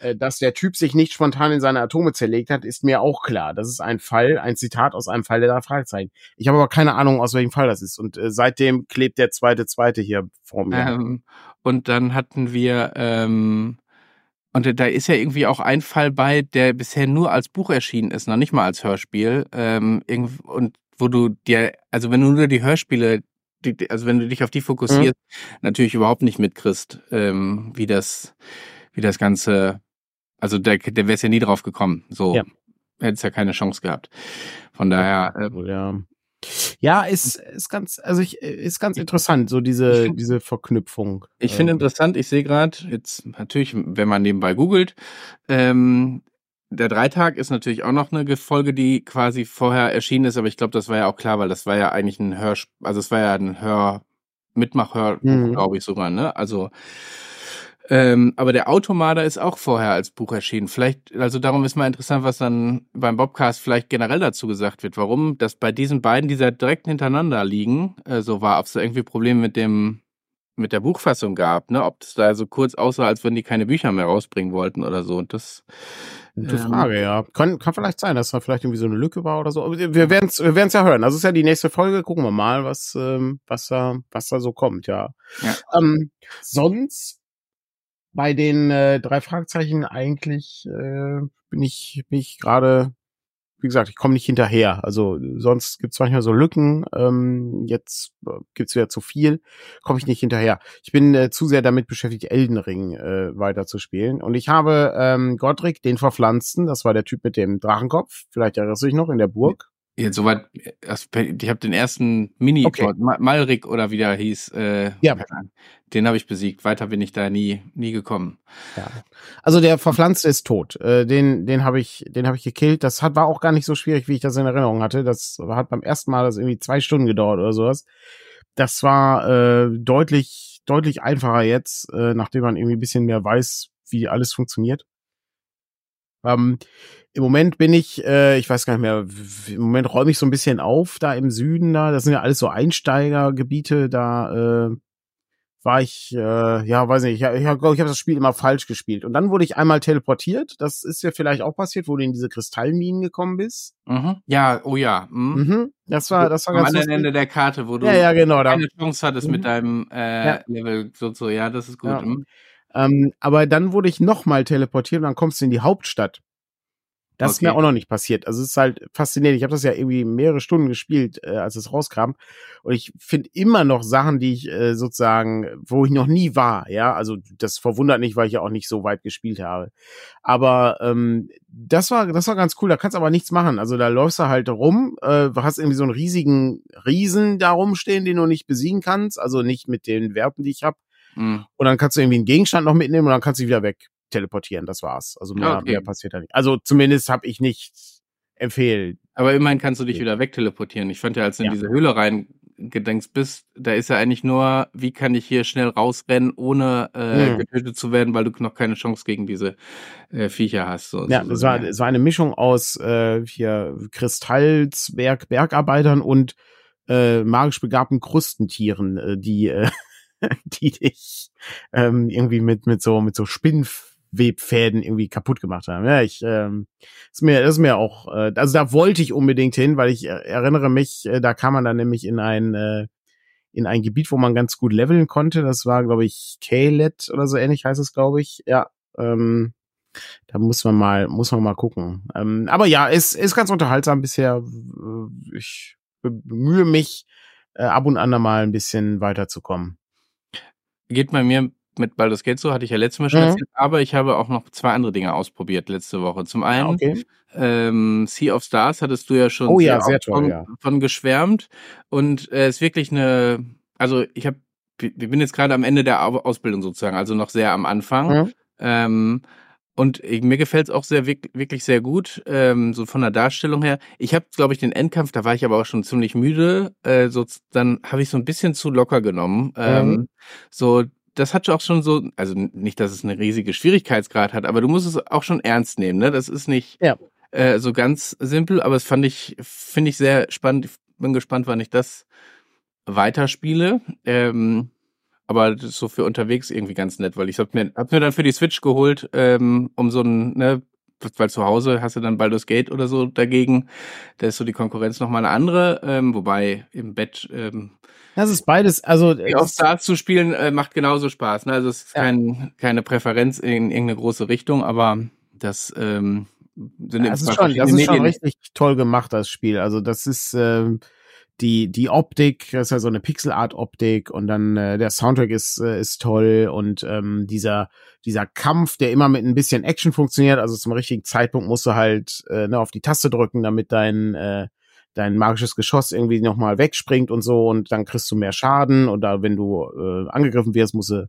Äh, dass der Typ sich nicht spontan in seine Atome zerlegt hat, ist mir auch klar. Das ist ein Fall, ein Zitat aus einem Fall der da Fragezeichen. Ich habe aber keine Ahnung, aus welchem Fall das ist. Und äh, seitdem klebt der zweite, zweite hier vor mir. Ähm, und dann hatten wir, ähm, und da ist ja irgendwie auch ein Fall bei, der bisher nur als Buch erschienen ist, noch nicht mal als Hörspiel. Ähm, und wo du dir, also wenn du nur die Hörspiele die, also wenn du dich auf die fokussierst, mhm. natürlich überhaupt nicht mitkriegst, ähm, wie das, wie das Ganze also der, der wäre es ja nie drauf gekommen. So ja. hätte es ja keine Chance gehabt. Von daher. Äh, ja. Ja, ist, ist ganz, also ich, ist ganz interessant, so diese, diese Verknüpfung. Ich finde ähm. interessant, ich sehe gerade, jetzt natürlich, wenn man nebenbei googelt, ähm, der Dreitag ist natürlich auch noch eine Folge, die quasi vorher erschienen ist, aber ich glaube, das war ja auch klar, weil das war ja eigentlich ein Hör, also es war ja ein Hör, Mitmachhör, mhm. glaube ich sogar, ne? Also ähm, aber der Automada ist auch vorher als Buch erschienen. Vielleicht, also darum ist mal interessant, was dann beim Bobcast vielleicht generell dazu gesagt wird. Warum das bei diesen beiden, die da direkt hintereinander liegen, äh, so war, ob es da irgendwie Probleme mit dem mit der Buchfassung gab, ne? Ob es da so kurz aussah, als wenn die keine Bücher mehr rausbringen wollten oder so. Und das Gute ähm, Frage, ja. Kann, kann vielleicht sein, dass da vielleicht irgendwie so eine Lücke war oder so. Aber wir werden es wir werden's ja hören. Also ist ja die nächste Folge. Gucken wir mal, was, ähm, was, da, was da so kommt, ja. ja. Ähm, sonst bei den äh, drei Fragezeichen eigentlich äh, bin ich, bin ich gerade, wie gesagt, ich komme nicht hinterher. Also sonst gibt es manchmal so Lücken. Ähm, jetzt äh, gibt es wieder zu viel, komme ich nicht hinterher. Ich bin äh, zu sehr damit beschäftigt, Elden Ring äh, weiter zu spielen. Und ich habe ähm, Godric, den Verpflanzten, das war der Typ mit dem Drachenkopf, vielleicht erinnerst du dich noch, in der Burg. Jetzt soweit, ich habe den ersten Mini, okay. Malrik oder wie der hieß, äh, ja. den habe ich besiegt. Weiter bin ich da nie, nie gekommen. Ja. Also der Verpflanzte ist tot. Äh, den, den habe ich, den habe ich gekillt. Das hat war auch gar nicht so schwierig, wie ich das in Erinnerung hatte. Das hat beim ersten Mal das irgendwie zwei Stunden gedauert oder sowas. Das war äh, deutlich, deutlich einfacher jetzt, äh, nachdem man irgendwie ein bisschen mehr weiß, wie alles funktioniert. Ähm, Im Moment bin ich, äh, ich weiß gar nicht mehr, im Moment räume ich so ein bisschen auf da im Süden da. Das sind ja alles so Einsteigergebiete. Da äh, war ich, äh, ja, weiß nicht, ich, ich glaube, ich habe das Spiel immer falsch gespielt. Und dann wurde ich einmal teleportiert. Das ist ja vielleicht auch passiert, wo du in diese Kristallminen gekommen bist. Mhm. Ja, oh ja. Mhm. Mhm. Das war, das war Am ganz anderen Ende der Karte, wo du ja, ja, genau, keine Chance hattest mhm. mit deinem äh, ja. Level so, so. Ja, das ist gut. Ja. Mhm. Ähm, aber dann wurde ich nochmal teleportiert und dann kommst du in die Hauptstadt. Das okay. ist mir auch noch nicht passiert. Also es ist halt faszinierend. Ich habe das ja irgendwie mehrere Stunden gespielt, äh, als es rauskam. Und ich finde immer noch Sachen, die ich äh, sozusagen, wo ich noch nie war. Ja, also das verwundert nicht, weil ich ja auch nicht so weit gespielt habe. Aber ähm, das war, das war ganz cool. Da kannst du aber nichts machen. Also da läufst du halt rum, äh, hast irgendwie so einen riesigen Riesen da rumstehen, den du nicht besiegen kannst. Also nicht mit den Werten, die ich habe. Mhm. Und dann kannst du irgendwie einen Gegenstand noch mitnehmen und dann kannst du wieder weg teleportieren. Das war's. Also mehr, okay. mehr passiert da nicht. Also zumindest habe ich nicht empfehlen. Aber immerhin kannst du dich wieder wegteleportieren. Ich fand ja, als du in diese Höhle reingedenkst bist, da ist ja eigentlich nur, wie kann ich hier schnell rausrennen, ohne äh, hm. getötet zu werden, weil du noch keine Chance gegen diese äh, Viecher hast. So, ja, es war, es war eine Mischung aus äh, hier Kristallzwerg, Bergarbeitern und äh, magisch begabten Krustentieren, äh, die, äh, die dich ähm, irgendwie mit, mit so, mit so Spinnwebfäden irgendwie kaputt gemacht haben. Ja, ich, ähm, ist mir, ist mir auch, äh, also da wollte ich unbedingt hin, weil ich äh, erinnere mich, äh, da kam man dann nämlich in ein, äh, in ein Gebiet, wo man ganz gut leveln konnte. Das war, glaube ich, Kalet oder so ähnlich heißt es, glaube ich. Ja, ähm, da muss man mal, muss man mal gucken. Ähm, aber ja, es ist ganz unterhaltsam bisher. Ich bemühe mich, äh, ab und an mal ein bisschen weiterzukommen. Geht bei mir mit Baldur's Gate so, hatte ich ja letztes Mal schon mhm. erzählt, aber ich habe auch noch zwei andere Dinge ausprobiert letzte Woche. Zum einen, ja, okay. ähm, Sea of Stars hattest du ja schon oh, ja, sehr toll, von, ja. von geschwärmt und äh, ist wirklich eine, also ich habe, ich bin jetzt gerade am Ende der Ausbildung sozusagen, also noch sehr am Anfang. Mhm. Ähm, und mir gefällt es auch sehr wirklich sehr gut, ähm, so von der Darstellung her. Ich habe, glaube ich, den Endkampf, da war ich aber auch schon ziemlich müde. Äh, so, dann habe ich so ein bisschen zu locker genommen. Ähm, mhm. So, das hat auch schon so, also nicht, dass es eine riesige Schwierigkeitsgrad hat, aber du musst es auch schon ernst nehmen. Ne? Das ist nicht ja. äh, so ganz simpel, aber es fand ich, finde ich sehr spannend. Ich bin gespannt, wann ich das weiterspiele. Ähm, aber das ist so für unterwegs irgendwie ganz nett, weil ich hab mir, hab mir dann für die Switch geholt, ähm, um so ein, ne, weil zu Hause hast du dann Baldur's Gate oder so dagegen. Da ist so die Konkurrenz nochmal eine andere, ähm, wobei im Bett. Ähm, das ist beides, also. Auf Stars zu spielen äh, macht genauso Spaß. Ne? Also es ist ja. kein, keine Präferenz in irgendeine große Richtung, aber das ähm, sind ja, das ist schon, das ist schon richtig toll gemacht, das Spiel. Also das ist. Ähm, die, die Optik, das ist ja so eine Pixel-Art-Optik und dann äh, der Soundtrack ist, äh, ist toll und ähm, dieser, dieser Kampf, der immer mit ein bisschen Action funktioniert, also zum richtigen Zeitpunkt musst du halt äh, ne, auf die Taste drücken, damit dein, äh, dein magisches Geschoss irgendwie nochmal wegspringt und so und dann kriegst du mehr Schaden oder wenn du äh, angegriffen wirst, musst du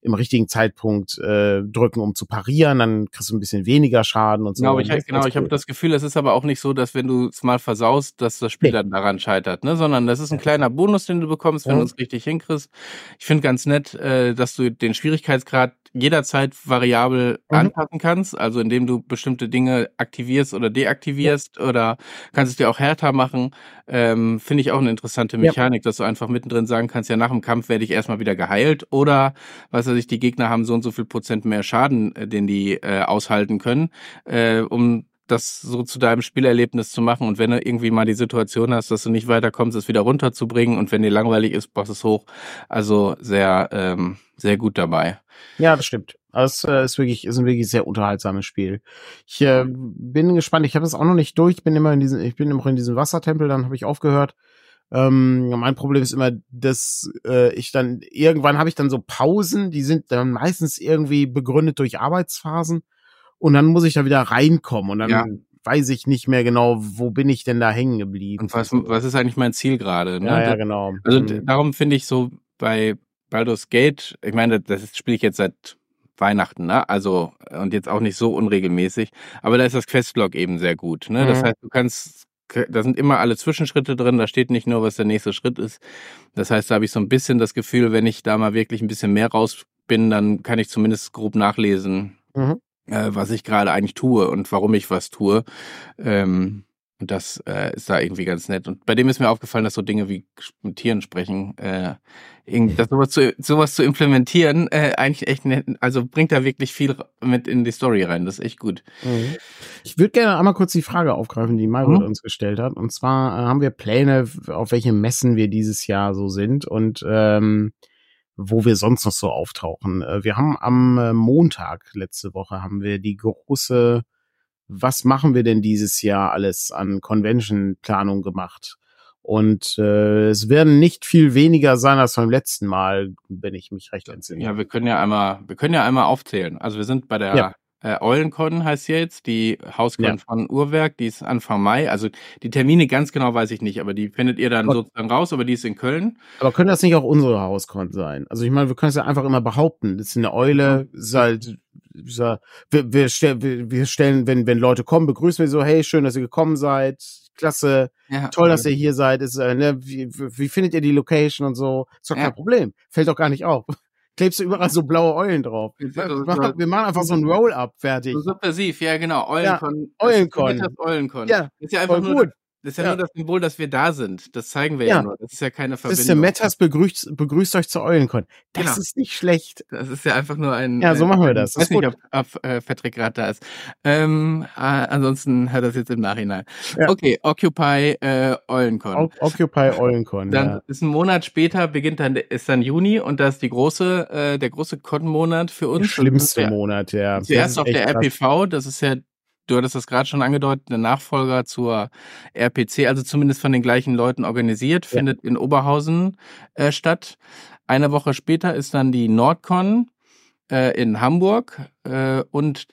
im richtigen Zeitpunkt äh, drücken, um zu parieren, dann kriegst du ein bisschen weniger Schaden und so. Genau, ich, genau, ich habe das Gefühl, es ist aber auch nicht so, dass wenn du es mal versaust, dass das Spiel nee. dann daran scheitert, ne? Sondern das ist ein kleiner Bonus, den du bekommst, wenn ja. du es richtig hinkriegst. Ich finde ganz nett, äh, dass du den Schwierigkeitsgrad jederzeit variabel mhm. anpassen kannst, also indem du bestimmte Dinge aktivierst oder deaktivierst ja. oder kannst es dir auch härter machen. Ähm, Finde ich auch eine interessante Mechanik, ja. dass du einfach mittendrin sagen kannst, ja, nach dem Kampf werde ich erstmal wieder geheilt oder was weiß ich, die Gegner haben so und so viel Prozent mehr Schaden, äh, den die äh, aushalten können, äh, um das so zu deinem Spielerlebnis zu machen. Und wenn du irgendwie mal die Situation hast, dass du nicht weiterkommst, es wieder runterzubringen und wenn dir langweilig ist, brauchst es hoch. Also sehr, ähm, sehr gut dabei. Ja, das stimmt. Das äh, ist wirklich, ist ein wirklich sehr unterhaltsames Spiel. Ich äh, bin gespannt. Ich habe das auch noch nicht durch. Ich bin immer in diesem, ich bin immer in diesem Wassertempel. Dann habe ich aufgehört. Ähm, mein Problem ist immer, dass äh, ich dann irgendwann habe ich dann so Pausen. Die sind dann meistens irgendwie begründet durch Arbeitsphasen. Und dann muss ich da wieder reinkommen. Und dann ja weiß ich nicht mehr genau, wo bin ich denn da hängen geblieben. Und was, was ist eigentlich mein Ziel gerade? Ne? Ja, ja, genau. Also mhm. darum finde ich so bei Baldur's Gate, ich meine, das spiele ich jetzt seit Weihnachten, ne? Also und jetzt auch nicht so unregelmäßig, aber da ist das Questlog eben sehr gut, ne? Mhm. Das heißt, du kannst da sind immer alle Zwischenschritte drin, da steht nicht nur, was der nächste Schritt ist. Das heißt, da habe ich so ein bisschen das Gefühl, wenn ich da mal wirklich ein bisschen mehr raus bin, dann kann ich zumindest grob nachlesen, mhm. äh, was ich gerade eigentlich tue und warum ich was tue. Ähm, und das äh, ist da irgendwie ganz nett. Und bei dem ist mir aufgefallen, dass so Dinge wie mit Tieren sprechen, äh, das sowas zu, sowas zu implementieren, äh, eigentlich echt nett, also bringt da wirklich viel mit in die Story rein. Das ist echt gut. Mhm. Ich würde gerne einmal kurz die Frage aufgreifen, die Margot mhm. uns gestellt hat. Und zwar äh, haben wir Pläne, auf welche Messen wir dieses Jahr so sind und ähm, wo wir sonst noch so auftauchen. Äh, wir haben am äh, Montag letzte Woche haben wir die große was machen wir denn dieses Jahr alles an Convention-Planung gemacht? Und äh, es werden nicht viel weniger sein als beim letzten Mal, wenn ich mich recht entsinne. Ja, wir können ja einmal, wir können ja einmal aufzählen. Also wir sind bei der ja. Äh, Eulencon heißt sie jetzt, die Hauscon ja. von Uhrwerk, die ist Anfang Mai. Also die Termine ganz genau weiß ich nicht, aber die findet ihr dann aber, sozusagen raus, aber die ist in Köln. Aber können das nicht auch unsere Hauscon sein? Also ich meine, wir können es ja einfach immer behaupten. Das ist eine Eule, ist halt, wir, wir, stell, wir, wir stellen, wenn, wenn Leute kommen, begrüßen wir so, hey, schön, dass ihr gekommen seid. Klasse, ja, toll, dass ihr hier seid. Ist, äh, ne, wie, wie findet ihr die Location und so? Ist doch kein Problem. Fällt doch gar nicht auf klebst du überall so blaue Eulen drauf. Wir machen einfach so ein Roll-Up fertig. So subversiv, ja genau. Eulenkon. Ja, Eulenkon. Das Eulenkon. Ja, ist ja einfach nur, gut. Das ist ja, ja, nur das Symbol, dass wir da sind. Das zeigen wir ja, ja nur. Das ist ja keine Verbindung. Sister Metas begrüßt, begrüßt euch zu Eulenkon. Das genau. ist nicht schlecht. Das ist ja einfach nur ein. Ja, so machen wir das. Ich weiß nicht, ob, ob äh, Patrick gerade da ist. Ähm, äh, ansonsten hört das jetzt im Nachhinein. Ja. Okay, Occupy äh, Eulenkon. O Occupy Eulenkon. Dann ist ein Monat später beginnt dann ist dann Juni und das ist die große äh, der große Con-Monat für uns. Der schlimmste Monat, ja. Zuerst auf der RPV. Das ist ja du hattest das gerade schon angedeutet, der Nachfolger zur RPC, also zumindest von den gleichen Leuten organisiert, ja. findet in Oberhausen äh, statt. Eine Woche später ist dann die Nordcon äh, in Hamburg äh, und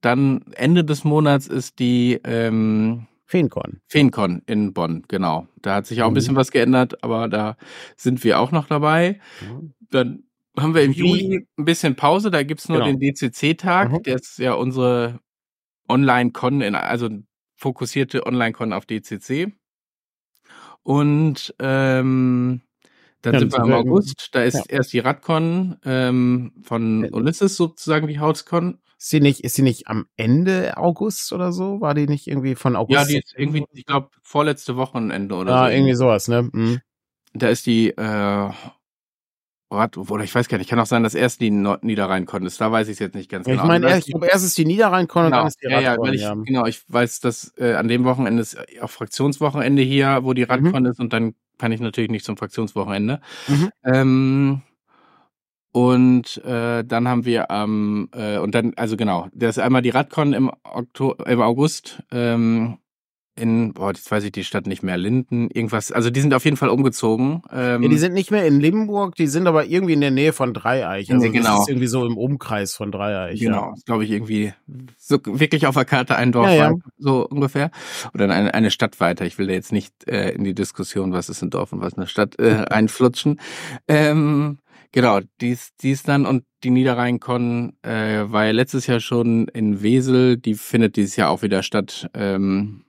dann Ende des Monats ist die ähm, Feencon. Feencon in Bonn, genau. Da hat sich auch ein mhm. bisschen was geändert, aber da sind wir auch noch dabei. Dann haben wir im Juli ein bisschen Pause, da gibt's nur genau. den DCC-Tag, mhm. der ist ja unsere Online-Con, also fokussierte Online-Con auf DCC. Und ähm, dann ja, sind wir im August, da ist ja. erst die Radcon ähm, von Ulysses sozusagen die Hauscon. Ist sie nicht, ist sie nicht am Ende August oder so? War die nicht irgendwie von August? Ja, die ist irgendwie, ich glaube, vorletzte Wochenende oder ah, so. irgendwie sowas, ne? Mhm. Da ist die äh, Rad, oder ich weiß gar nicht, kann auch sein, dass erst die Niederrhein-Con ist. Da weiß ich es jetzt nicht ganz genau. Ich meine, ich glaube, erst ist die Niederrhein-Con genau. und dann ist die Radcon. Ja, ja, weil ich, ja. genau, ich weiß, dass äh, an dem Wochenende ist auch Fraktionswochenende hier, wo die. Radcon mhm. ist und dann kann ich natürlich nicht zum Fraktionswochenende. Mhm. Ähm, und äh, dann haben wir am ähm, äh, und dann also genau, das ist einmal die Radcon im Oktober, im August ähm, in, boah, jetzt weiß ich die Stadt nicht mehr, Linden, irgendwas. Also die sind auf jeden Fall umgezogen. Ähm, ja, die sind nicht mehr in Limburg, die sind aber irgendwie in der Nähe von Dreieich. Also nee, genau. das ist irgendwie so im Umkreis von Dreieich. Genau, ja. glaube ich irgendwie so wirklich auf der Karte ein Dorf, ja, ja. so ungefähr. Oder eine, eine Stadt weiter. Ich will da jetzt nicht äh, in die Diskussion, was ist ein Dorf und was eine Stadt, äh, einflutschen. Ähm, Genau, dies, dies dann und die Niederrhein-Con äh, war ja letztes Jahr schon in Wesel, die findet dieses Jahr auch wieder statt. Ähm,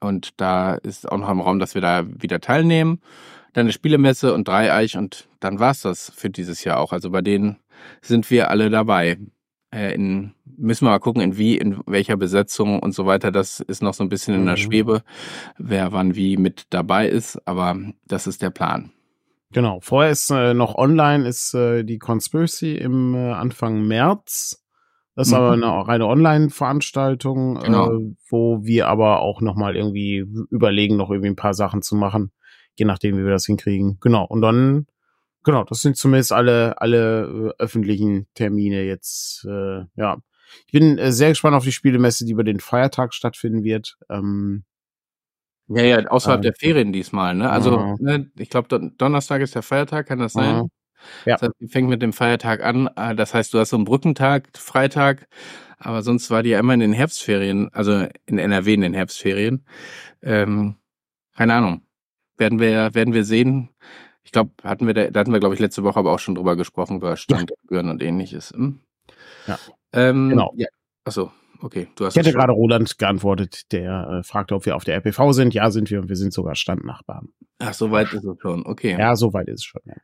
und da ist auch noch im Raum, dass wir da wieder teilnehmen. Dann eine Spielemesse und Dreieich und dann war's das für dieses Jahr auch. Also bei denen sind wir alle dabei. Äh, in, müssen wir mal gucken, in wie, in welcher Besetzung und so weiter. Das ist noch so ein bisschen in der mhm. Schwebe, wer wann wie mit dabei ist. Aber das ist der Plan. Genau. Vorher ist äh, noch online ist äh, die Conspiracy im äh, Anfang März. Das ist mhm. aber eine reine Online-Veranstaltung, genau. äh, wo wir aber auch nochmal irgendwie überlegen, noch irgendwie ein paar Sachen zu machen, je nachdem, wie wir das hinkriegen. Genau. Und dann, genau, das sind zumindest alle, alle äh, öffentlichen Termine jetzt, äh, ja. Ich bin äh, sehr gespannt auf die Spielemesse, die über den Feiertag stattfinden wird. Ähm, ja, ja, außerhalb äh, der Ferien diesmal, ne? Also, ne, ich glaube, Donnerstag ist der Feiertag, kann das sein? Ja. Das heißt, fängt mit dem Feiertag an. Äh, das heißt, du hast so einen Brückentag, Freitag, aber sonst war die ja immer in den Herbstferien, also in NRW in den Herbstferien. Ähm, keine Ahnung. Werden wir, werden wir sehen. Ich glaube, hatten wir da, da hatten wir, glaube ich, letzte Woche aber auch schon drüber gesprochen, über Standgebühren ja. und ähnliches. Hm? Ja. Ähm, genau. Ja. Achso, okay. Du hast ich hätte gerade Roland geantwortet, der äh, fragte, ob wir auf der RPV sind. Ja, sind wir und wir sind sogar Standnachbarn. Ach, so weit ist es schon, okay. Ja, so weit ist es schon, ja.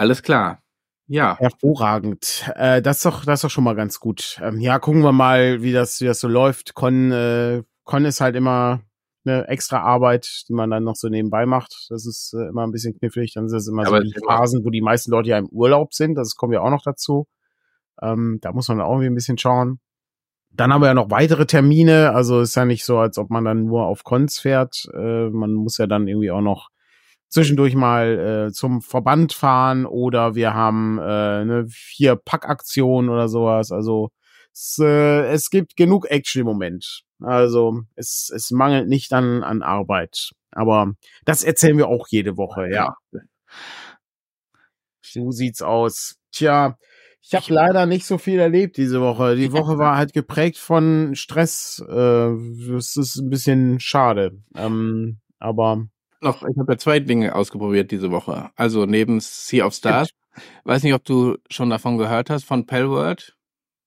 Alles klar. Ja. Hervorragend. Äh, das ist doch, das ist doch schon mal ganz gut. Ähm, ja, gucken wir mal, wie das, wie das so läuft. Con, äh, Con ist halt immer eine extra Arbeit, die man dann noch so nebenbei macht. Das ist äh, immer ein bisschen knifflig. Dann sind es immer ja, so die Phasen, wo die meisten Leute ja im Urlaub sind. Das kommt ja auch noch dazu. Ähm, da muss man auch irgendwie ein bisschen schauen. Dann haben wir ja noch weitere Termine. Also ist ja nicht so, als ob man dann nur auf Cons fährt. Äh, man muss ja dann irgendwie auch noch zwischendurch mal äh, zum Verband fahren oder wir haben äh, eine vier Packaktion oder sowas. Also es, äh, es gibt genug Action im Moment. Also es, es mangelt nicht an, an Arbeit. Aber das erzählen wir auch jede Woche, ja. So sieht's aus. Tja, Ich habe leider nicht so viel erlebt diese Woche. Die Woche war halt geprägt von Stress. Äh, das ist ein bisschen schade. Ähm, aber noch, ich habe ja zwei Dinge ausprobiert diese Woche. Also neben Sea of Stars. Weiß nicht, ob du schon davon gehört hast, von Pellworld.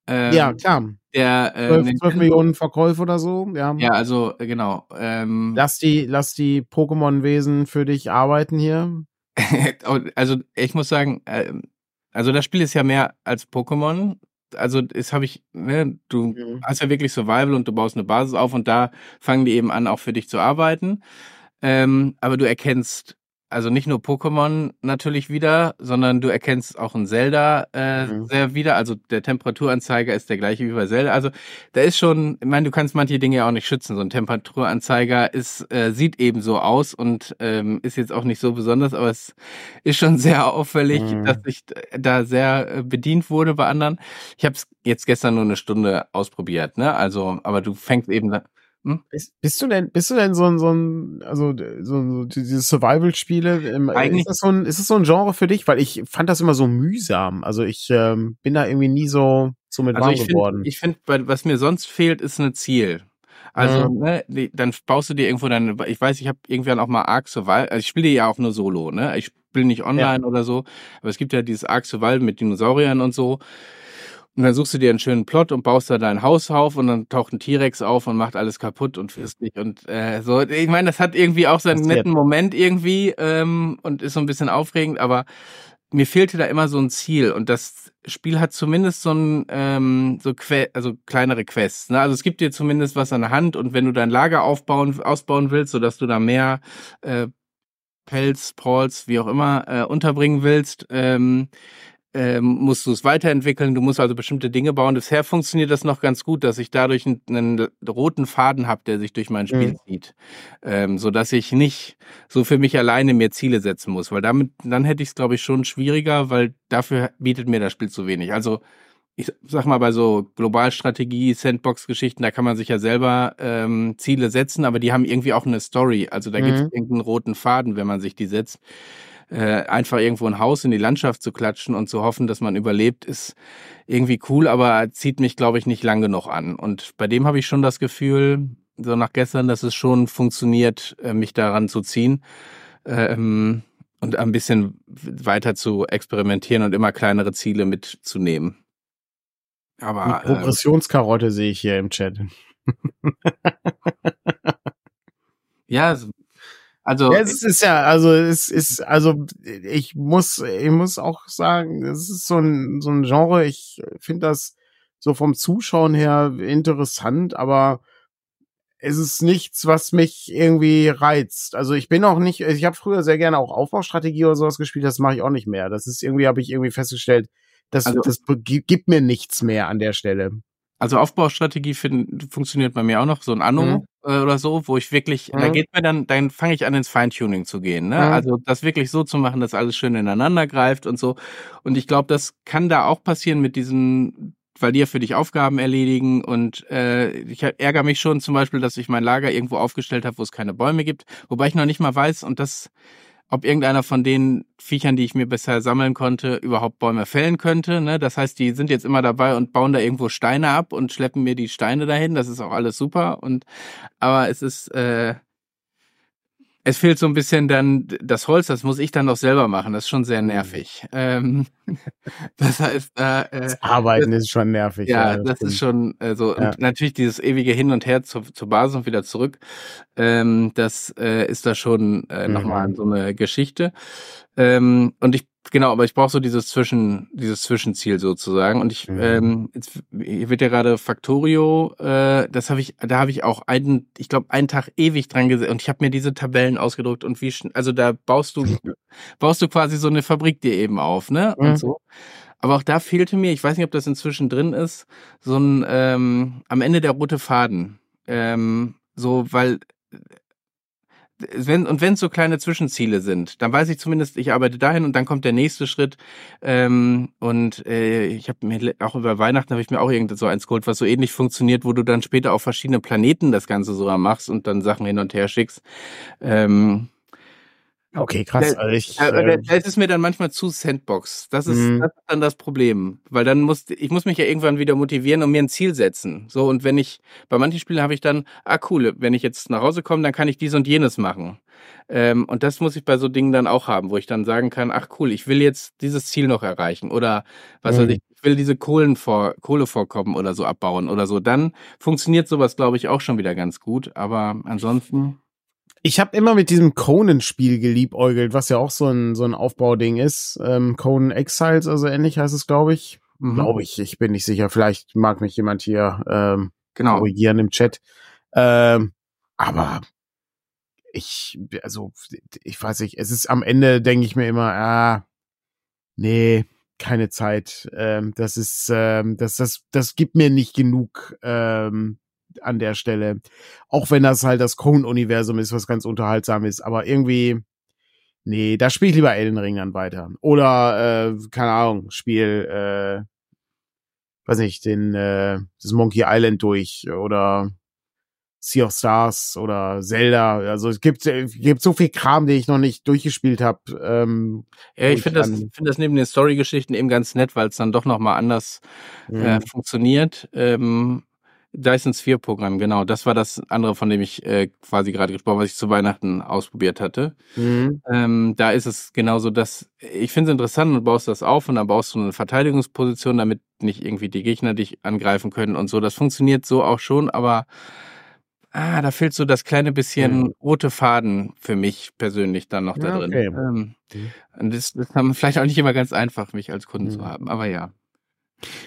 Ähm, ja, klar. Der, äh, 12, 12 Millionen Verkäufe oder so, ja. Ja, also äh, genau. Ähm, lass die, lass die Pokémon-Wesen für dich arbeiten hier. also ich muss sagen, äh, also das Spiel ist ja mehr als Pokémon. Also das habe ich, ne, du mhm. hast ja wirklich Survival und du baust eine Basis auf und da fangen die eben an, auch für dich zu arbeiten. Ähm, aber du erkennst also nicht nur Pokémon natürlich wieder, sondern du erkennst auch ein Zelda äh, mhm. sehr wieder. Also der Temperaturanzeiger ist der gleiche wie bei Zelda. Also da ist schon, ich meine, du kannst manche Dinge ja auch nicht schützen. So ein Temperaturanzeiger ist, äh, sieht eben so aus und ähm, ist jetzt auch nicht so besonders, aber es ist schon sehr auffällig, mhm. dass ich da sehr äh, bedient wurde bei anderen. Ich habe es jetzt gestern nur eine Stunde ausprobiert, ne? Also, aber du fängst eben da hm? Bist, bist, du denn, bist du denn so ein, so ein, also so, so diese Survival-Spiele? Ähm, ist das so ein, ist das so ein Genre für dich? Weil ich fand das immer so mühsam. Also ich ähm, bin da irgendwie nie so, so mit also warm geworden. Ich finde, was mir sonst fehlt, ist ein Ziel. Also, mhm. ne, dann baust du dir irgendwo dann, ich weiß, ich habe irgendwann auch mal Ark Survival, also ich spiele ja auch nur Solo, ne? Ich spiele nicht online ja. oder so, aber es gibt ja dieses Ark Survival mit Dinosauriern und so. Und dann suchst du dir einen schönen Plot und baust da dein Haus auf und dann taucht ein T-Rex auf und macht alles kaputt und frisst dich. Und äh, so, ich meine, das hat irgendwie auch seinen netten Moment irgendwie ähm, und ist so ein bisschen aufregend, aber mir fehlte da immer so ein Ziel und das Spiel hat zumindest so ein ähm, so que also kleinere Quests. Ne? Also es gibt dir zumindest was an der Hand und wenn du dein Lager aufbauen ausbauen willst, so dass du da mehr äh, Pelz, Pauls, wie auch immer äh, unterbringen willst, ähm, ähm, musst du es weiterentwickeln, du musst also bestimmte Dinge bauen. Bisher funktioniert das noch ganz gut, dass ich dadurch einen, einen roten Faden habe, der sich durch mein Spiel mhm. zieht, ähm, so dass ich nicht so für mich alleine mir Ziele setzen muss, weil damit dann hätte ich es glaube ich schon schwieriger, weil dafür bietet mir das Spiel zu wenig. Also ich sag mal bei so Globalstrategie, Sandbox-Geschichten, da kann man sich ja selber ähm, Ziele setzen, aber die haben irgendwie auch eine Story. Also da mhm. gibt es irgendeinen roten Faden, wenn man sich die setzt äh, einfach irgendwo ein Haus in die Landschaft zu klatschen und zu hoffen, dass man überlebt, ist irgendwie cool, aber zieht mich, glaube ich, nicht lang genug an. Und bei dem habe ich schon das Gefühl, so nach gestern, dass es schon funktioniert, äh, mich daran zu ziehen. Ähm, und ein bisschen weiter zu experimentieren und immer kleinere Ziele mitzunehmen. Aber Die Progressionskarotte äh, sehe ich hier im Chat. ja, also ja, es ist ja, also es ist, also ich muss, ich muss auch sagen, es ist so ein so ein Genre. Ich finde das so vom Zuschauen her interessant, aber es ist nichts, was mich irgendwie reizt. Also ich bin auch nicht, ich habe früher sehr gerne auch Aufbaustrategie oder sowas gespielt, das mache ich auch nicht mehr. Das ist irgendwie, habe ich irgendwie festgestellt, das, also, das gibt mir nichts mehr an der Stelle. Also Aufbaustrategie find, funktioniert bei mir auch noch, so ein Anno mhm. Äh, oder so, wo ich wirklich, mhm. da geht mir dann, dann fange ich an ins Feintuning zu gehen. Ne? Mhm. Also das wirklich so zu machen, dass alles schön ineinander greift und so. Und ich glaube, das kann da auch passieren mit diesen weil die ja für dich Aufgaben erledigen und äh, ich ärgere mich schon zum Beispiel, dass ich mein Lager irgendwo aufgestellt habe, wo es keine Bäume gibt, wobei ich noch nicht mal weiß und das ob irgendeiner von den Viechern, die ich mir bisher sammeln konnte, überhaupt Bäume fällen könnte. Ne? Das heißt, die sind jetzt immer dabei und bauen da irgendwo Steine ab und schleppen mir die Steine dahin. Das ist auch alles super. Und aber es ist äh, es fehlt so ein bisschen dann das Holz, das muss ich dann noch selber machen. Das ist schon sehr mhm. nervig. Ähm, das heißt, äh, äh, das Arbeiten das, ist schon nervig. Ja, ja das, das ist schon äh, so. Ja. Und natürlich dieses ewige Hin und Her zur, zur Basis und wieder zurück. Ähm, das äh, ist da schon äh, mhm. nochmal so eine Geschichte. Ähm, und ich Genau, aber ich brauche so dieses Zwischen, dieses Zwischenziel sozusagen. Und ich, mhm. ähm, jetzt hier wird ja gerade Factorio, äh, das habe ich, da habe ich auch einen, ich glaube, einen Tag ewig dran gesessen und ich habe mir diese Tabellen ausgedruckt und wie, also da baust du, baust du quasi so eine Fabrik dir eben auf, ne? Und mhm. so. Aber auch da fehlte mir, ich weiß nicht, ob das inzwischen drin ist, so ein ähm, am Ende der rote Faden. Ähm, so, weil wenn, und wenn es so kleine Zwischenziele sind, dann weiß ich zumindest, ich arbeite dahin und dann kommt der nächste Schritt. Ähm, und äh, ich habe mir auch über Weihnachten habe ich mir auch irgend so eins geholt, was so ähnlich funktioniert, wo du dann später auf verschiedene Planeten das Ganze so machst und dann Sachen hin und her schickst. Ähm, Okay, krass. Also ich, da, da, da ist es mir dann manchmal zu Sandbox. Das ist, mhm. das ist dann das Problem. Weil dann muss, ich muss mich ja irgendwann wieder motivieren und mir ein Ziel setzen. So, und wenn ich, bei manchen Spielen habe ich dann, ah cool, wenn ich jetzt nach Hause komme, dann kann ich dies und jenes machen. Ähm, und das muss ich bei so Dingen dann auch haben, wo ich dann sagen kann, ach cool, ich will jetzt dieses Ziel noch erreichen. Oder was mhm. weiß ich, ich will diese Kohlen vor, Kohlevorkommen oder so abbauen oder so. Dann funktioniert sowas, glaube ich, auch schon wieder ganz gut. Aber ansonsten. Ich habe immer mit diesem Conan-Spiel geliebäugelt, was ja auch so ein, so ein Aufbauding ist. Ähm, Conan Exiles, also ähnlich heißt es, glaube ich. Mhm. Glaube ich, ich bin nicht sicher. Vielleicht mag mich jemand hier ähm, genau. korrigieren im Chat. Ähm, aber ich, also, ich weiß nicht, es ist am Ende, denke ich mir immer, ah, nee, keine Zeit. Ähm, das ist, ähm, das, das, das gibt mir nicht genug ähm, an der Stelle. Auch wenn das halt das Cone-Universum ist, was ganz unterhaltsam ist. Aber irgendwie, nee, da spiele ich lieber Elden Ring dann weiter. Oder, äh, keine Ahnung, spiel, äh, weiß nicht, den, äh, das Monkey Island durch oder Sea of Stars oder Zelda. Also es gibt, es gibt so viel Kram, den ich noch nicht durchgespielt habe. Ähm, ja, ich finde das, finde das neben den Story-Geschichten eben ganz nett, weil es dann doch noch mal anders äh, mhm. äh, funktioniert. Ähm, Dyson Sphere Programm, genau. Das war das andere, von dem ich äh, quasi gerade gesprochen habe, was ich zu Weihnachten ausprobiert hatte. Mhm. Ähm, da ist es genauso, dass ich finde es interessant und baust das auf und dann baust du eine Verteidigungsposition, damit nicht irgendwie die Gegner dich angreifen können und so. Das funktioniert so auch schon, aber ah, da fehlt so das kleine bisschen mhm. rote Faden für mich persönlich dann noch da ja, drin. Okay. Ähm, mhm. Und das, das haben vielleicht auch nicht immer ganz einfach, mich als Kunden mhm. zu haben, aber ja.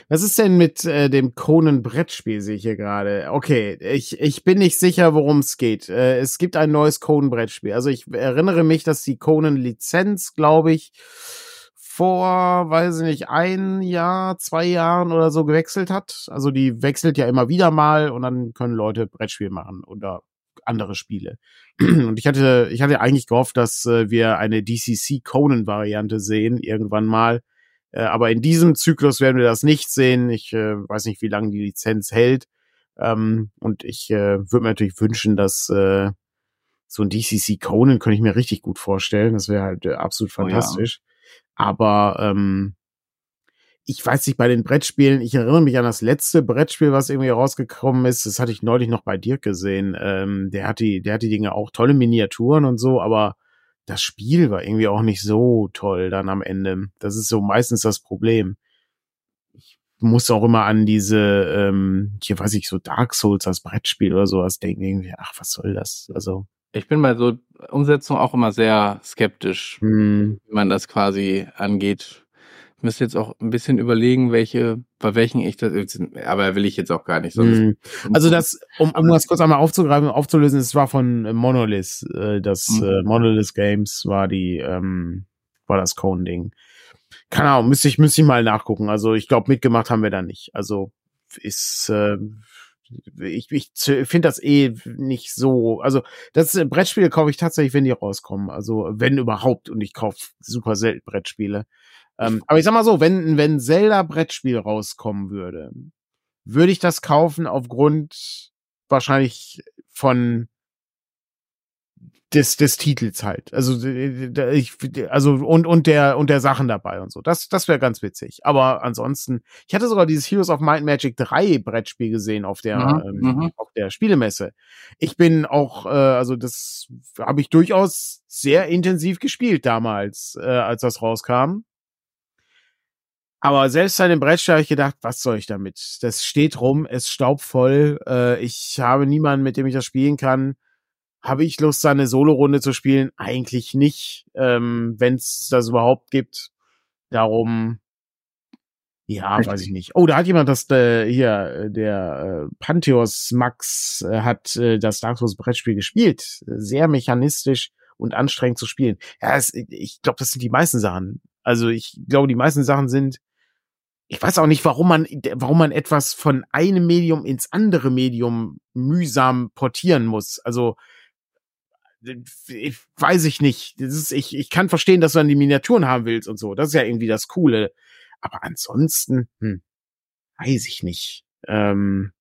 Was ist denn mit äh, dem Conan-Brettspiel, sehe ich hier gerade? Okay, ich, ich bin nicht sicher, worum es geht. Äh, es gibt ein neues Conan-Brettspiel. Also ich erinnere mich, dass die Conan-Lizenz, glaube ich, vor, weiß ich nicht, ein Jahr, zwei Jahren oder so gewechselt hat. Also die wechselt ja immer wieder mal und dann können Leute Brettspiel machen oder andere Spiele. Und ich hatte, ich hatte eigentlich gehofft, dass äh, wir eine DCC Conan-Variante sehen, irgendwann mal äh, aber in diesem Zyklus werden wir das nicht sehen. Ich äh, weiß nicht, wie lange die Lizenz hält. Ähm, und ich äh, würde mir natürlich wünschen, dass äh, so ein DCC Conan könnte ich mir richtig gut vorstellen. Das wäre halt äh, absolut fantastisch. Oh ja. Aber ähm, ich weiß nicht, bei den Brettspielen, ich erinnere mich an das letzte Brettspiel, was irgendwie rausgekommen ist. Das hatte ich neulich noch bei Dirk gesehen. Ähm, der hat die, der hat die Dinge auch tolle Miniaturen und so, aber das Spiel war irgendwie auch nicht so toll dann am Ende. Das ist so meistens das Problem. Ich muss auch immer an diese, ähm, hier weiß ich, so Dark Souls als Brettspiel oder sowas denken, irgendwie, ach, was soll das? Also. Ich bin bei so Umsetzung auch immer sehr skeptisch, hm. wie man das quasi angeht müsste jetzt auch ein bisschen überlegen, welche, bei welchen ich das, aber will ich jetzt auch gar nicht. Sonst mm. Also das, um, um das kurz einmal aufzugreifen, aufzulösen, es war von Monolith, äh, das mhm. äh, Monolith Games war die, ähm, war das Cone-Ding. Keine Ahnung, müsste ich, müsste ich mal nachgucken. Also ich glaube, mitgemacht haben wir da nicht. Also ist, äh, ich, ich finde das eh nicht so. Also das äh, Brettspiele kaufe ich tatsächlich, wenn die rauskommen. Also wenn überhaupt. Und ich kaufe super selten Brettspiele. Ähm, aber ich sag mal so, wenn, wenn Zelda Brettspiel rauskommen würde, würde ich das kaufen aufgrund wahrscheinlich von des, des Titels halt. Also ich, also und und der und der Sachen dabei und so. Das das wäre ganz witzig. Aber ansonsten, ich hatte sogar dieses Heroes of Might Magic 3 Brettspiel gesehen auf der mhm, ähm, mhm. auf der Spielemesse. Ich bin auch äh, also das habe ich durchaus sehr intensiv gespielt damals, äh, als das rauskam. Aber selbst bei dem Brettspiel habe ich gedacht, was soll ich damit? Das steht rum, es staubvoll. Äh, ich habe niemanden, mit dem ich das spielen kann. Habe ich Lust, eine Solo-Runde zu spielen? Eigentlich nicht, ähm, wenn es das überhaupt gibt. Darum, ja, weiß ich nicht. Oh, da hat jemand das äh, hier, äh, der äh, Pantheos Max äh, hat äh, das Dark Souls Brettspiel gespielt. Sehr mechanistisch und anstrengend zu spielen. Ja, es, ich glaube, das sind die meisten Sachen. Also ich glaube, die meisten Sachen sind ich weiß auch nicht, warum man, warum man etwas von einem Medium ins andere Medium mühsam portieren muss. Also, ich, weiß ich nicht. Ist, ich, ich kann verstehen, dass du dann die Miniaturen haben willst und so. Das ist ja irgendwie das Coole. Aber ansonsten, hm, weiß ich nicht. Ähm,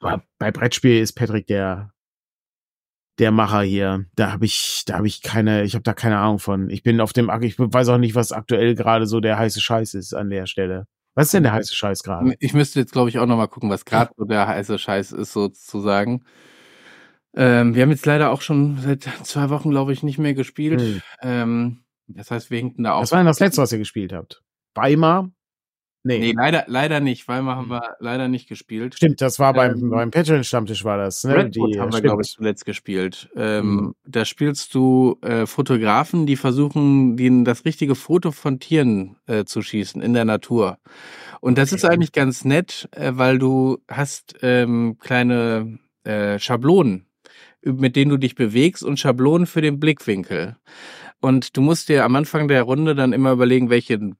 bei Brettspiel ist Patrick der, der Macher hier, da habe ich, da habe ich keine, ich habe da keine Ahnung von. Ich bin auf dem, ich weiß auch nicht, was aktuell gerade so der heiße Scheiß ist an der Stelle. Was ist denn der heiße Scheiß gerade? Ich müsste jetzt, glaube ich, auch noch mal gucken, was gerade so der heiße Scheiß ist, sozusagen. Ähm, wir haben jetzt leider auch schon seit zwei Wochen, glaube ich, nicht mehr gespielt. Hm. Ähm, das heißt, wir hinkten da auch. Was war denn das letzte, was ihr gespielt habt? Weimar? Nee. nee, leider, leider nicht. Weimar haben hm. wir leider nicht gespielt. Stimmt, das war beim, ähm, beim Patreon-Stammtisch war das. Ne? Redwood die, haben wir, glaube ich, zuletzt gespielt. Ähm, mhm. Da spielst du äh, Fotografen, die versuchen, den, das richtige Foto von Tieren äh, zu schießen in der Natur. Und das okay. ist eigentlich ganz nett, äh, weil du hast ähm, kleine äh, Schablonen, mit denen du dich bewegst und Schablonen für den Blickwinkel. Und du musst dir am Anfang der Runde dann immer überlegen, welche,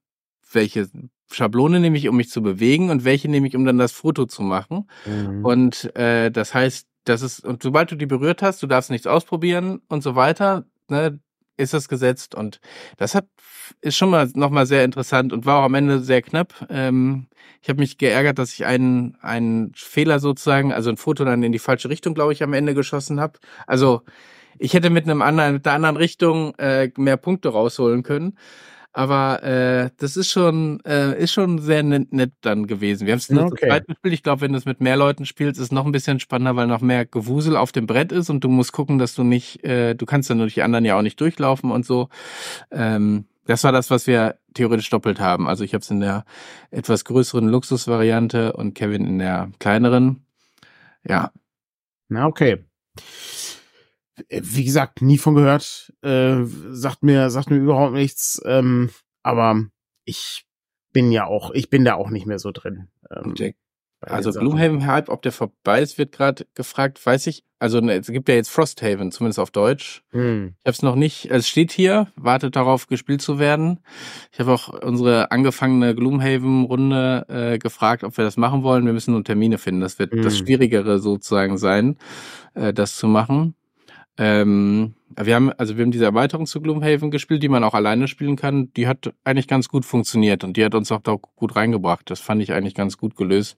welche Schablone nehme ich, um mich zu bewegen und welche nehme ich, um dann das Foto zu machen. Mhm. Und äh, das heißt, das ist, und sobald du die berührt hast, du darfst nichts ausprobieren und so weiter, ne, ist das gesetzt. Und das hat ist schon mal nochmal sehr interessant und war auch am Ende sehr knapp. Ähm, ich habe mich geärgert, dass ich einen, einen Fehler sozusagen, also ein Foto dann in die falsche Richtung, glaube ich, am Ende geschossen habe. Also ich hätte mit einem anderen, mit der anderen Richtung äh, mehr Punkte rausholen können. Aber äh, das ist schon, äh, ist schon sehr nett, nett dann gewesen. Wir haben es nur okay. zu zweit gespielt. Ich glaube, wenn du es mit mehr Leuten spielst, ist es noch ein bisschen spannender, weil noch mehr Gewusel auf dem Brett ist und du musst gucken, dass du nicht, äh, du kannst dann durch die anderen ja auch nicht durchlaufen und so. Ähm, das war das, was wir theoretisch doppelt haben. Also ich habe es in der etwas größeren Luxusvariante und Kevin in der kleineren. Ja. Na, okay. Wie gesagt, nie von gehört. Äh, sagt mir, sagt mir überhaupt nichts. Ähm, aber ich bin ja auch, ich bin da auch nicht mehr so drin. Ähm, okay. Also Gloomhaven Hype, ob der vorbei ist, wird gerade gefragt, weiß ich. Also ne, es gibt ja jetzt Frosthaven, zumindest auf Deutsch. Hm. Ich habe es noch nicht, es steht hier, wartet darauf, gespielt zu werden. Ich habe auch unsere angefangene Gloomhaven-Runde äh, gefragt, ob wir das machen wollen. Wir müssen nur Termine finden. Das wird hm. das Schwierigere sozusagen sein, äh, das zu machen. Ähm, wir haben, also wir haben diese Erweiterung zu Gloomhaven gespielt, die man auch alleine spielen kann. Die hat eigentlich ganz gut funktioniert und die hat uns auch da gut reingebracht. Das fand ich eigentlich ganz gut gelöst.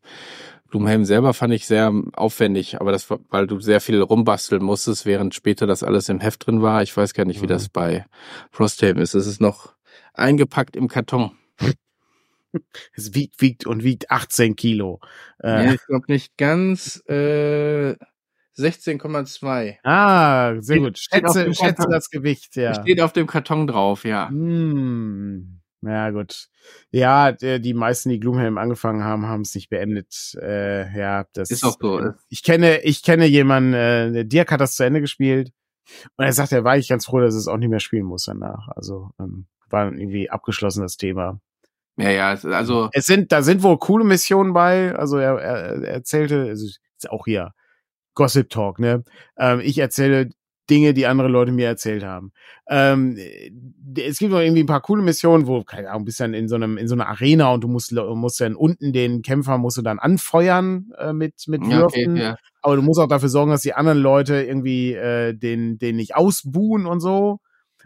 Gloomhaven selber fand ich sehr aufwendig, aber das, weil du sehr viel rumbasteln musstest, während später das alles im Heft drin war. Ich weiß gar nicht, wie mhm. das bei Frosthaven ist. Es ist noch eingepackt im Karton. Es wiegt, wiegt und wiegt 18 Kilo. Äh, ja, ich glaube nicht ganz. Äh, 16,2. Ah, sehr gut. Schätze, schätze das Gewicht, ja. Steht auf dem Karton drauf, ja. Hm. Ja, gut. Ja, die meisten, die Gloomhaven angefangen haben, haben es nicht beendet. Äh, ja, das ist auch so. Ich kenne, ich kenne jemanden, äh, Dirk hat das zu Ende gespielt und er sagt, er war ich ganz froh, dass es auch nicht mehr spielen muss danach. Also ähm, war irgendwie abgeschlossen das Thema. Ja, ja, also es sind, da sind wohl coole Missionen bei. Also er, er, er erzählte, also ist auch hier Gossip Talk, ne? Ähm, ich erzähle Dinge, die andere Leute mir erzählt haben. Ähm, es gibt noch irgendwie ein paar coole Missionen, wo, keine Ahnung, bist dann in so einem, in so einer Arena und du musst, musst dann unten den Kämpfer musst du dann anfeuern äh, mit, mit Würfen. Okay, ja. Aber du musst auch dafür sorgen, dass die anderen Leute irgendwie äh, den, den nicht ausbuhen und so.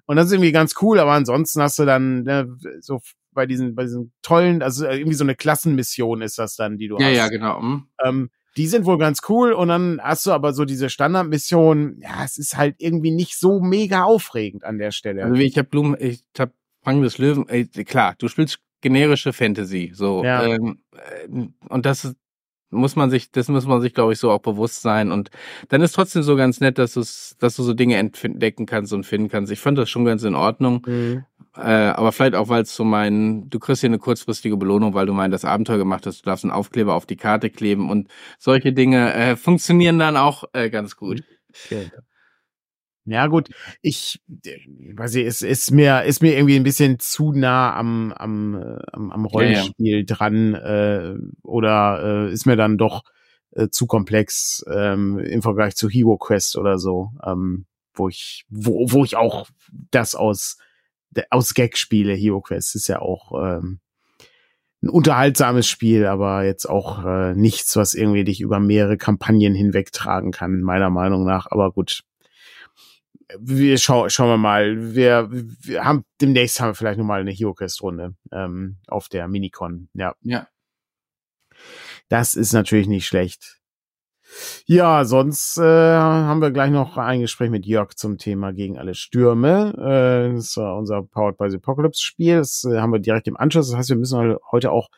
Und das ist irgendwie ganz cool, aber ansonsten hast du dann ne, so bei diesen, bei diesen tollen, also irgendwie so eine Klassenmission ist das dann, die du ja, hast. Ja, ja, genau. Mhm. Ähm, die sind wohl ganz cool und dann hast du aber so diese Standardmission, ja, es ist halt irgendwie nicht so mega aufregend an der Stelle. Also ich habe Blumen, ich habe Fang des Löwen, ey, klar, du spielst generische Fantasy, so. Ja. Ähm, äh, und das muss man sich, das muss man sich, glaube ich, so auch bewusst sein. Und dann ist trotzdem so ganz nett, dass, du's, dass du so Dinge entdecken kannst und finden kannst. Ich fand das schon ganz in Ordnung. Mhm. Äh, aber vielleicht auch, weil es so mein, du kriegst hier eine kurzfristige Belohnung, weil du mein das Abenteuer gemacht hast. Du darfst einen Aufkleber auf die Karte kleben und solche Dinge äh, funktionieren dann auch äh, ganz gut. Okay. Ja, gut, ich weiß nicht, es ist mir, ist mir irgendwie ein bisschen zu nah am, am, am, am Rollenspiel ja, ja. dran äh, oder äh, ist mir dann doch äh, zu komplex ähm, im Vergleich zu Hero Quest oder so, ähm, wo ich, wo, wo ich auch das aus, aus Gag spiele. Hero Quest ist ja auch ähm, ein unterhaltsames Spiel, aber jetzt auch äh, nichts, was irgendwie dich über mehrere Kampagnen hinwegtragen kann, meiner Meinung nach. Aber gut, wir schau, schauen wir mal. Wir, wir haben demnächst haben wir vielleicht noch mal eine HeroQuest-Runde ähm, auf der Minicon. Ja. Ja. Das ist natürlich nicht schlecht. Ja, sonst äh, haben wir gleich noch ein Gespräch mit Jörg zum Thema gegen alle Stürme. Äh, das ist unser Powered by the Apocalypse Spiel. Das äh, haben wir direkt im Anschluss. Das heißt, wir müssen heute auch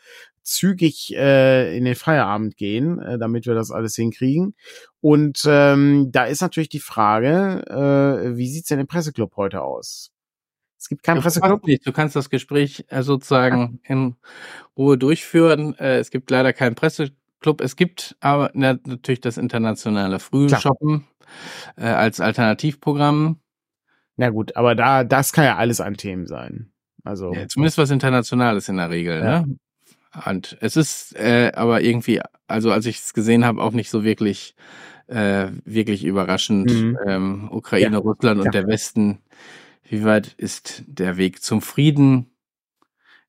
zügig äh, in den Feierabend gehen, äh, damit wir das alles hinkriegen. Und ähm, da ist natürlich die Frage, äh, wie sieht's denn im Presseclub heute aus? Es gibt keinen Presseclub. Nicht. Du kannst das Gespräch äh, sozusagen in Ruhe durchführen. Äh, es gibt leider keinen Presseclub. Es gibt aber na, natürlich das internationale Frühshoppen äh, als Alternativprogramm. Na gut, aber da das kann ja alles ein Themen sein. Also ja, zumindest was Internationales in der Regel. Ja. Ne? Und es ist äh, aber irgendwie, also als ich es gesehen habe, auch nicht so wirklich, äh, wirklich überraschend. Mhm. Ähm, Ukraine, ja. Russland und ja. der Westen. Wie weit ist der Weg zum Frieden?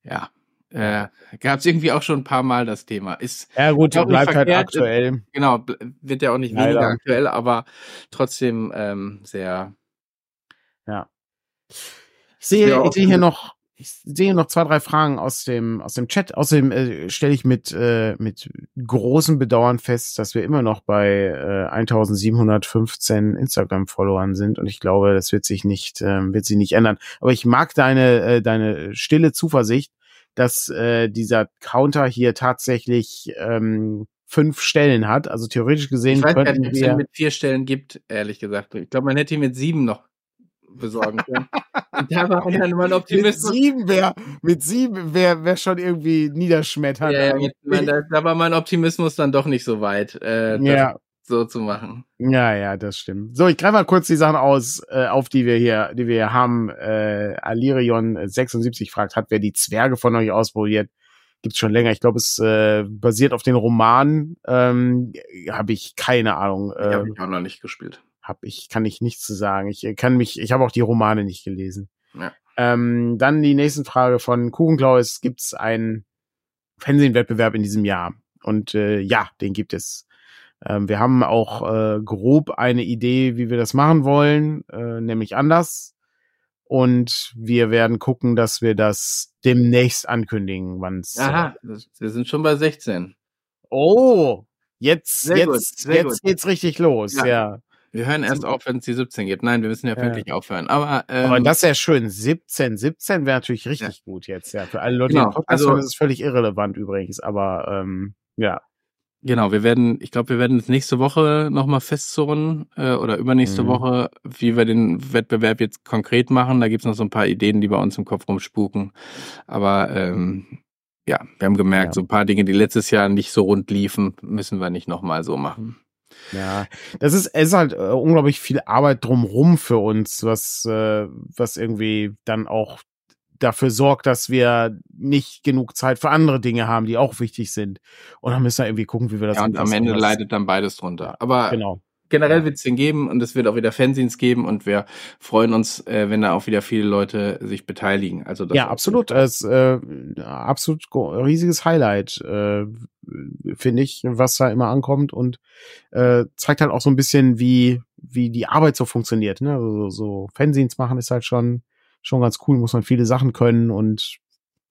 Ja, äh, gab es irgendwie auch schon ein paar Mal das Thema. Ist ja gut, bleibt halt aktuell. Genau, wird ja auch nicht Leider. weniger aktuell, aber trotzdem ähm, sehr. Ja. Ich sehe, ich sehe hier noch ich sehe noch zwei, drei Fragen aus dem, aus dem Chat. Außerdem äh, stelle ich mit, äh, mit großem Bedauern fest, dass wir immer noch bei äh, 1715 Instagram-Followern sind und ich glaube, das wird sich nicht, äh, wird sich nicht ändern. Aber ich mag deine, äh, deine stille Zuversicht, dass äh, dieser Counter hier tatsächlich ähm, fünf Stellen hat. Also theoretisch gesehen ich weiß könnten nicht, wir... es mit vier Stellen gibt, ehrlich gesagt. Ich glaube, man hätte ihn mit sieben noch besorgen können. Und da war dann mein Optimismus. Mit sieben wäre mit sieben wär, wär schon irgendwie niederschmetternd. Ja, ja, da, war mein Optimismus dann doch nicht so weit, äh, ja. So zu machen. Ja, ja, das stimmt. So, ich greife mal kurz die Sachen aus, äh, auf die wir hier, die wir hier haben. Äh, Alirion76 fragt, hat wer die Zwerge von euch ausprobiert? Gibt's schon länger. Ich glaube, es äh, basiert auf den Roman. Ähm, habe ich keine Ahnung. Äh, habe ich auch noch nicht gespielt habe ich, kann ich nichts zu sagen. Ich kann mich, ich habe auch die Romane nicht gelesen. Ja. Ähm, dann die nächste Frage von Kuchenklau gibt es einen Fernsehwettbewerb in diesem Jahr? Und äh, ja, den gibt es. Ähm, wir haben auch äh, grob eine Idee, wie wir das machen wollen, äh, nämlich anders. Und wir werden gucken, dass wir das demnächst ankündigen, wann es. Aha, wir sind schon bei 16. Oh, jetzt, sehr jetzt, gut, jetzt gut. geht's richtig los, ja. ja. Wir hören erst auf, wenn es die 17 gibt. Nein, wir müssen ja, ja. wirklich aufhören. Aber, ähm, Aber das ist ja schön. 17, 17 wäre natürlich richtig ja. gut jetzt, ja. Für alle Leute, genau. die Podcast also, ist es völlig irrelevant übrigens. Aber ähm, ja. Genau, wir werden, ich glaube, wir werden es nächste Woche nochmal festzurren äh, oder übernächste mhm. Woche, wie wir den Wettbewerb jetzt konkret machen. Da gibt's noch so ein paar Ideen, die bei uns im Kopf rumspuken. Aber ähm, ja, wir haben gemerkt, ja. so ein paar Dinge, die letztes Jahr nicht so rund liefen, müssen wir nicht nochmal so machen. Ja, das ist, es ist halt äh, unglaublich viel Arbeit drumrum für uns, was, äh, was irgendwie dann auch dafür sorgt, dass wir nicht genug Zeit für andere Dinge haben, die auch wichtig sind. Und dann müssen wir irgendwie gucken, wie wir das Ja, und am Ende leidet dann beides drunter. Aber genau generell wird es den geben und es wird auch wieder Fanzines geben und wir freuen uns, äh, wenn da auch wieder viele Leute sich beteiligen. Also das ja, absolut. Es äh, absolut riesiges Highlight, äh, finde ich, was da immer ankommt und äh, zeigt halt auch so ein bisschen, wie wie die Arbeit so funktioniert. Ne? Also so Fanzines machen ist halt schon schon ganz cool, muss man viele Sachen können und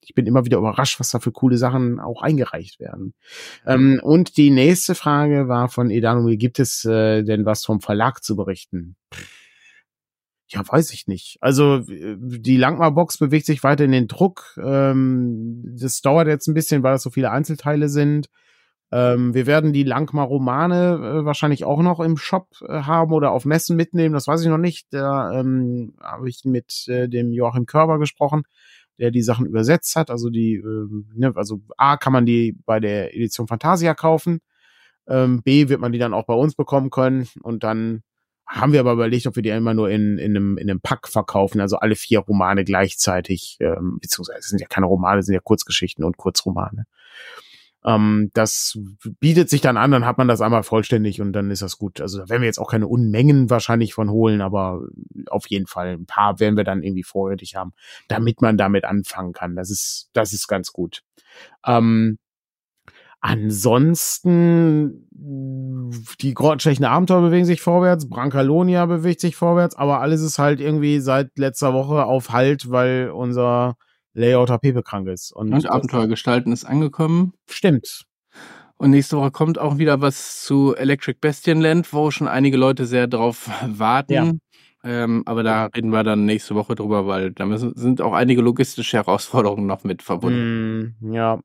ich bin immer wieder überrascht, was da für coole Sachen auch eingereicht werden. Ähm, und die nächste Frage war von Edanumil, gibt es äh, denn was vom Verlag zu berichten? Ja, weiß ich nicht. Also die Langmar-Box bewegt sich weiter in den Druck. Ähm, das dauert jetzt ein bisschen, weil das so viele Einzelteile sind. Ähm, wir werden die Langmar-Romane äh, wahrscheinlich auch noch im Shop äh, haben oder auf Messen mitnehmen. Das weiß ich noch nicht. Da ähm, habe ich mit äh, dem Joachim Körber gesprochen der die Sachen übersetzt hat. Also die, äh, ne, also A kann man die bei der Edition Fantasia kaufen, ähm, B wird man die dann auch bei uns bekommen können und dann haben wir aber überlegt, ob wir die immer nur in, in, einem, in einem Pack verkaufen, also alle vier Romane gleichzeitig, ähm, beziehungsweise es sind ja keine Romane, es sind ja Kurzgeschichten und Kurzromane. Ähm, das bietet sich dann an, dann hat man das einmal vollständig und dann ist das gut. Also da werden wir jetzt auch keine Unmengen wahrscheinlich von holen, aber auf jeden Fall ein paar werden wir dann irgendwie vorrätig haben, damit man damit anfangen kann. Das ist, das ist ganz gut. Ähm, Ansonsten, die grottenschlechten Abenteuer bewegen sich vorwärts, Brancalonia bewegt sich vorwärts, aber alles ist halt irgendwie seit letzter Woche auf Halt, weil unser Layout HP krank ist. Und, und Abenteuer gestalten ist angekommen. Stimmt. Und nächste Woche kommt auch wieder was zu Electric Bastionland, wo schon einige Leute sehr drauf warten. Ja. Ähm, aber da reden wir dann nächste Woche drüber, weil da müssen, sind auch einige logistische Herausforderungen noch mit verbunden. Mm, ja,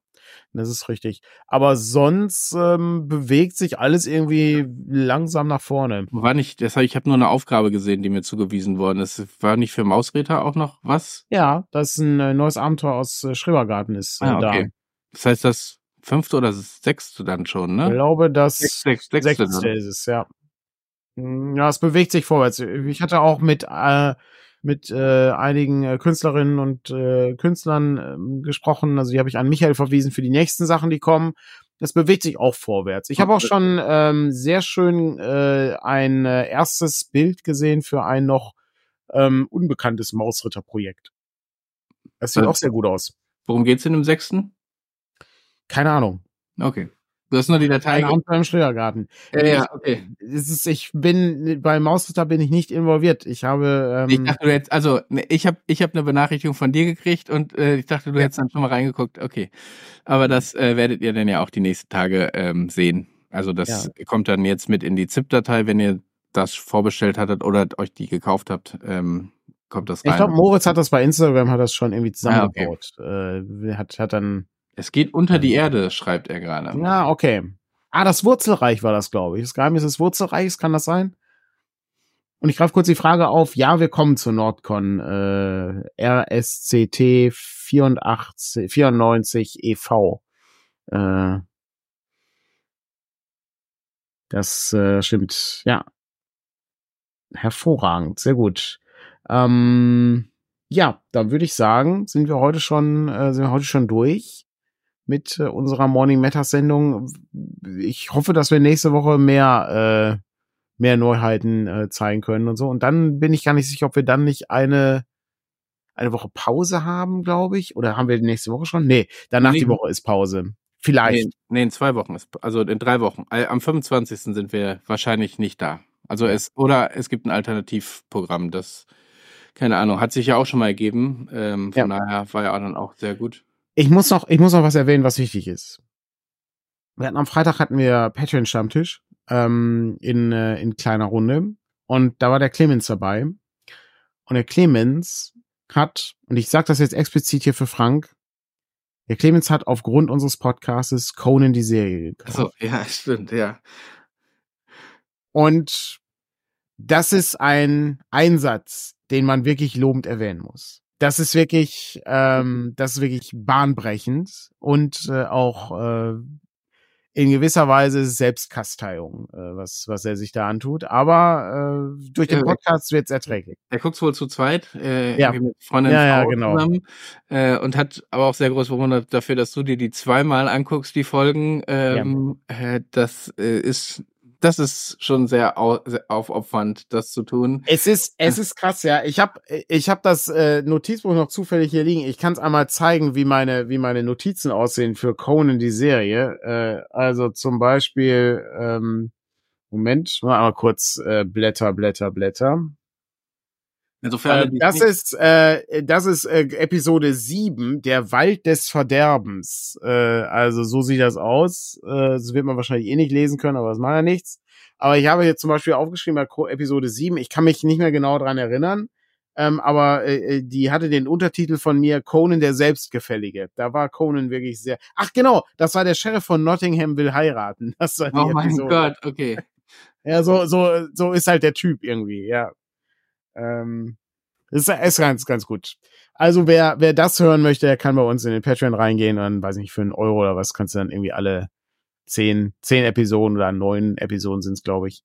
das ist richtig. Aber sonst ähm, bewegt sich alles irgendwie langsam nach vorne. War nicht, deshalb, ich habe nur eine Aufgabe gesehen, die mir zugewiesen worden ist. War nicht für Mausräter auch noch was? Ja, das ist ein äh, neues Abenteuer aus äh, Schrebergarten ist äh, ah, okay. da. Das heißt, das fünfte oder sechste dann schon, ne? Ich glaube, das Sech, sechs, sechste, sechste ist es, ja. Hm, ja, es bewegt sich vorwärts. Ich hatte auch mit äh, mit äh, einigen äh, Künstlerinnen und äh, Künstlern äh, gesprochen. Also die habe ich an Michael verwiesen für die nächsten Sachen, die kommen. Das bewegt sich auch vorwärts. Ich habe auch schon ähm, sehr schön äh, ein äh, erstes Bild gesehen für ein noch ähm, unbekanntes Mausritter-Projekt. Das sieht also, auch sehr gut aus. Worum geht's in dem sechsten? Keine Ahnung. Okay. Du hast nur die Datei. Ahnung beim Steuergarten. Ja, ja, okay. Es ist, ich bin bei Mausritter bin ich nicht involviert. Ich habe. Ähm, ich dachte, du hättest, also ne, ich habe ich habe eine Benachrichtigung von dir gekriegt und äh, ich dachte, du hättest dann schon mal reingeguckt. Okay, aber das äh, werdet ihr dann ja auch die nächsten Tage ähm, sehen. Also das ja. kommt dann jetzt mit in die ZIP-Datei, wenn ihr das vorbestellt hattet oder euch die gekauft habt. Ähm, kommt das rein. Ich glaube, Moritz hat das bei Instagram hat das schon irgendwie zusammengebaut. Ah, okay. äh, hat hat dann es geht unter die Erde, schreibt er gerade. Ja, okay. Ah, das Wurzelreich war das, glaube ich. Das Geheimnis des Wurzelreichs, kann das sein? Und ich greife kurz die Frage auf. Ja, wir kommen zu Nordcon äh, RSCT 84, 94 EV. Äh, das äh, stimmt, ja. Hervorragend, sehr gut. Ähm, ja, dann würde ich sagen, sind wir heute schon, äh, sind wir heute schon durch mit äh, unserer Morning Matters Sendung. Ich hoffe, dass wir nächste Woche mehr, äh, mehr Neuheiten äh, zeigen können und so. Und dann bin ich gar nicht sicher, ob wir dann nicht eine, eine Woche Pause haben, glaube ich. Oder haben wir die nächste Woche schon? Nee, danach nee. die Woche ist Pause. Vielleicht. Nee, nee, in zwei Wochen ist, also in drei Wochen. Am 25. sind wir wahrscheinlich nicht da. Also es, oder es gibt ein Alternativprogramm, das, keine Ahnung, hat sich ja auch schon mal ergeben. Ähm, von ja. daher war ja dann auch sehr gut. Ich muss noch, ich muss noch was erwähnen, was wichtig ist. Wir hatten am Freitag hatten wir Patreon Stammtisch ähm, in äh, in kleiner Runde und da war der Clemens dabei und der Clemens hat und ich sage das jetzt explizit hier für Frank. Der Clemens hat aufgrund unseres Podcastes Conan die Serie gekauft. Also, ja, stimmt, ja. Und das ist ein Einsatz, den man wirklich lobend erwähnen muss das ist wirklich, ähm, das ist wirklich bahnbrechend und äh, auch äh, in gewisser Weise Selbstkasteiung, äh, was, was er sich da antut. Aber äh, durch den Podcast wird es erträglich. Er guckt wohl zu zweit, äh, ja. mit Freundin ja, ja, genau. zusammen äh, und hat aber auch sehr groß bewundert dafür, dass du dir die zweimal anguckst, die Folgen. Ähm, ja. äh, das äh, ist das ist schon sehr, au sehr aufopfernd, das zu tun. Es ist, es ist krass, ja. Ich habe ich hab das äh, Notizbuch noch zufällig hier liegen. Ich kann es einmal zeigen, wie meine, wie meine Notizen aussehen für Conan die Serie. Äh, also zum Beispiel, ähm, Moment, mal kurz äh, Blätter, Blätter, Blätter. Insofern, äh, das, ist, äh, das ist äh, Episode 7, der Wald des Verderbens. Äh, also so sieht das aus. Äh, das wird man wahrscheinlich eh nicht lesen können, aber das macht ja nichts. Aber ich habe jetzt zum Beispiel aufgeschrieben bei Episode 7, ich kann mich nicht mehr genau dran erinnern, ähm, aber äh, äh, die hatte den Untertitel von mir Conan der Selbstgefällige. Da war Conan wirklich sehr. Ach genau, das war der Sheriff von Nottingham will heiraten. Das war die oh mein Episode. Gott, okay. Ja, so so so ist halt der Typ irgendwie. Ja. Ähm, ist, ist ganz, ganz gut. Also wer, wer das hören möchte, der kann bei uns in den Patreon reingehen und weiß nicht, für einen Euro oder was kannst du dann irgendwie alle zehn, zehn Episoden oder neun Episoden sind es, glaube ich,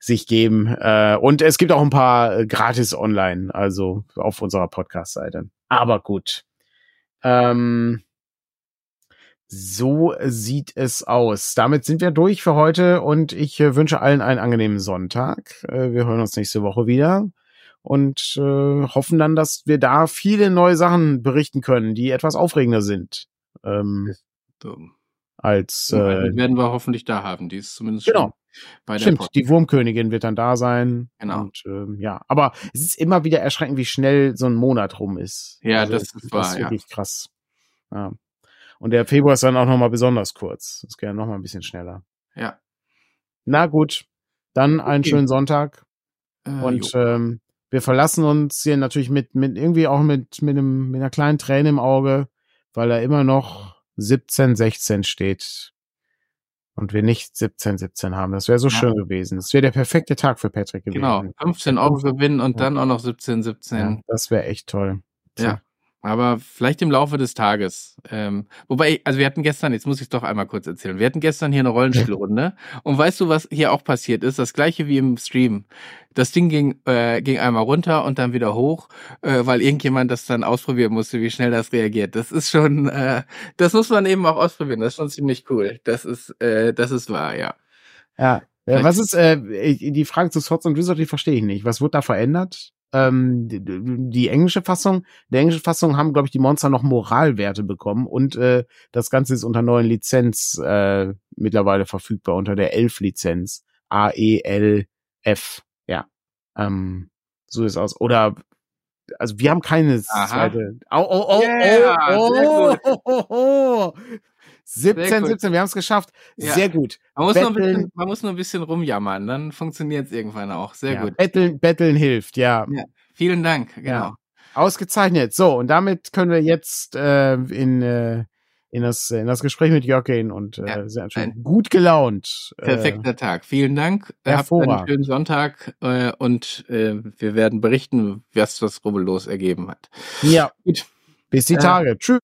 sich geben. Äh, und es gibt auch ein paar äh, gratis online, also auf unserer Podcast-Seite. Aber gut. Ähm, so sieht es aus. Damit sind wir durch für heute und ich äh, wünsche allen einen angenehmen Sonntag. Äh, wir hören uns nächste Woche wieder und äh, hoffen dann, dass wir da viele neue Sachen berichten können, die etwas aufregender sind. Ähm. Als äh, die werden wir hoffentlich da haben. Die ist zumindest genau. bei der Stimmt, die Wurmkönigin wird dann da sein. Genau. Und, ähm, ja, aber es ist immer wieder erschreckend, wie schnell so ein Monat rum ist. Ja, also, das, das war das ist wirklich ja. krass. Ja. Und der Februar ist dann auch nochmal besonders kurz. Das geht ja nochmal ein bisschen schneller. Ja. Na gut, dann einen okay. schönen Sonntag. Äh, und ähm, wir verlassen uns hier natürlich mit, mit irgendwie auch mit, mit, einem, mit einer kleinen Träne im Auge, weil er immer noch 17, 16 steht. Und wir nicht 17, 17 haben. Das wäre so ja. schön gewesen. Das wäre der perfekte Tag für Patrick gewesen. Genau, 15 Euro gewinnen und ja. dann auch noch 17, 17. Ja, das wäre echt toll. So. Ja. Aber vielleicht im Laufe des Tages. Ähm, wobei, also wir hatten gestern, jetzt muss ich es doch einmal kurz erzählen, wir hatten gestern hier eine Rollenspielrunde und weißt du, was hier auch passiert ist? Das gleiche wie im Stream. Das Ding ging, äh, ging einmal runter und dann wieder hoch, äh, weil irgendjemand das dann ausprobieren musste, wie schnell das reagiert. Das ist schon, äh, das muss man eben auch ausprobieren. Das ist schon ziemlich cool. Das ist, äh, das ist wahr, ja. Ja. ja was ist, äh, die Frage zu Swords und Wizard, die verstehe ich nicht. Was wird da verändert? Ähm, die, die englische Fassung, der englische Fassung haben, glaube ich, die Monster noch Moralwerte bekommen und äh, das Ganze ist unter neuen Lizenz äh, mittlerweile verfügbar, unter der Elf-Lizenz. A-E-L-F. Ja. Ähm, so ist aus. Oder also wir haben keine Aha. zweite. Oh, oh, oh, yeah, oh, oh, oh, oh, 17, 17, wir haben es geschafft. Ja. Sehr gut. Man muss, nur ein bisschen, man muss nur ein bisschen rumjammern, dann funktioniert es irgendwann auch. Sehr ja, gut. Betteln, Betteln hilft, ja. ja. Vielen Dank, genau. Ausgezeichnet. So, und damit können wir jetzt äh, in, äh, in, das, in das Gespräch mit Jörg gehen und äh, sind schon gut gelaunt. Äh, Perfekter Tag. Vielen Dank. Habt einen schönen Sonntag äh, und äh, wir werden berichten, was das Rubbellos ergeben hat. Ja. Gut. Bis die Tage. Tschüss.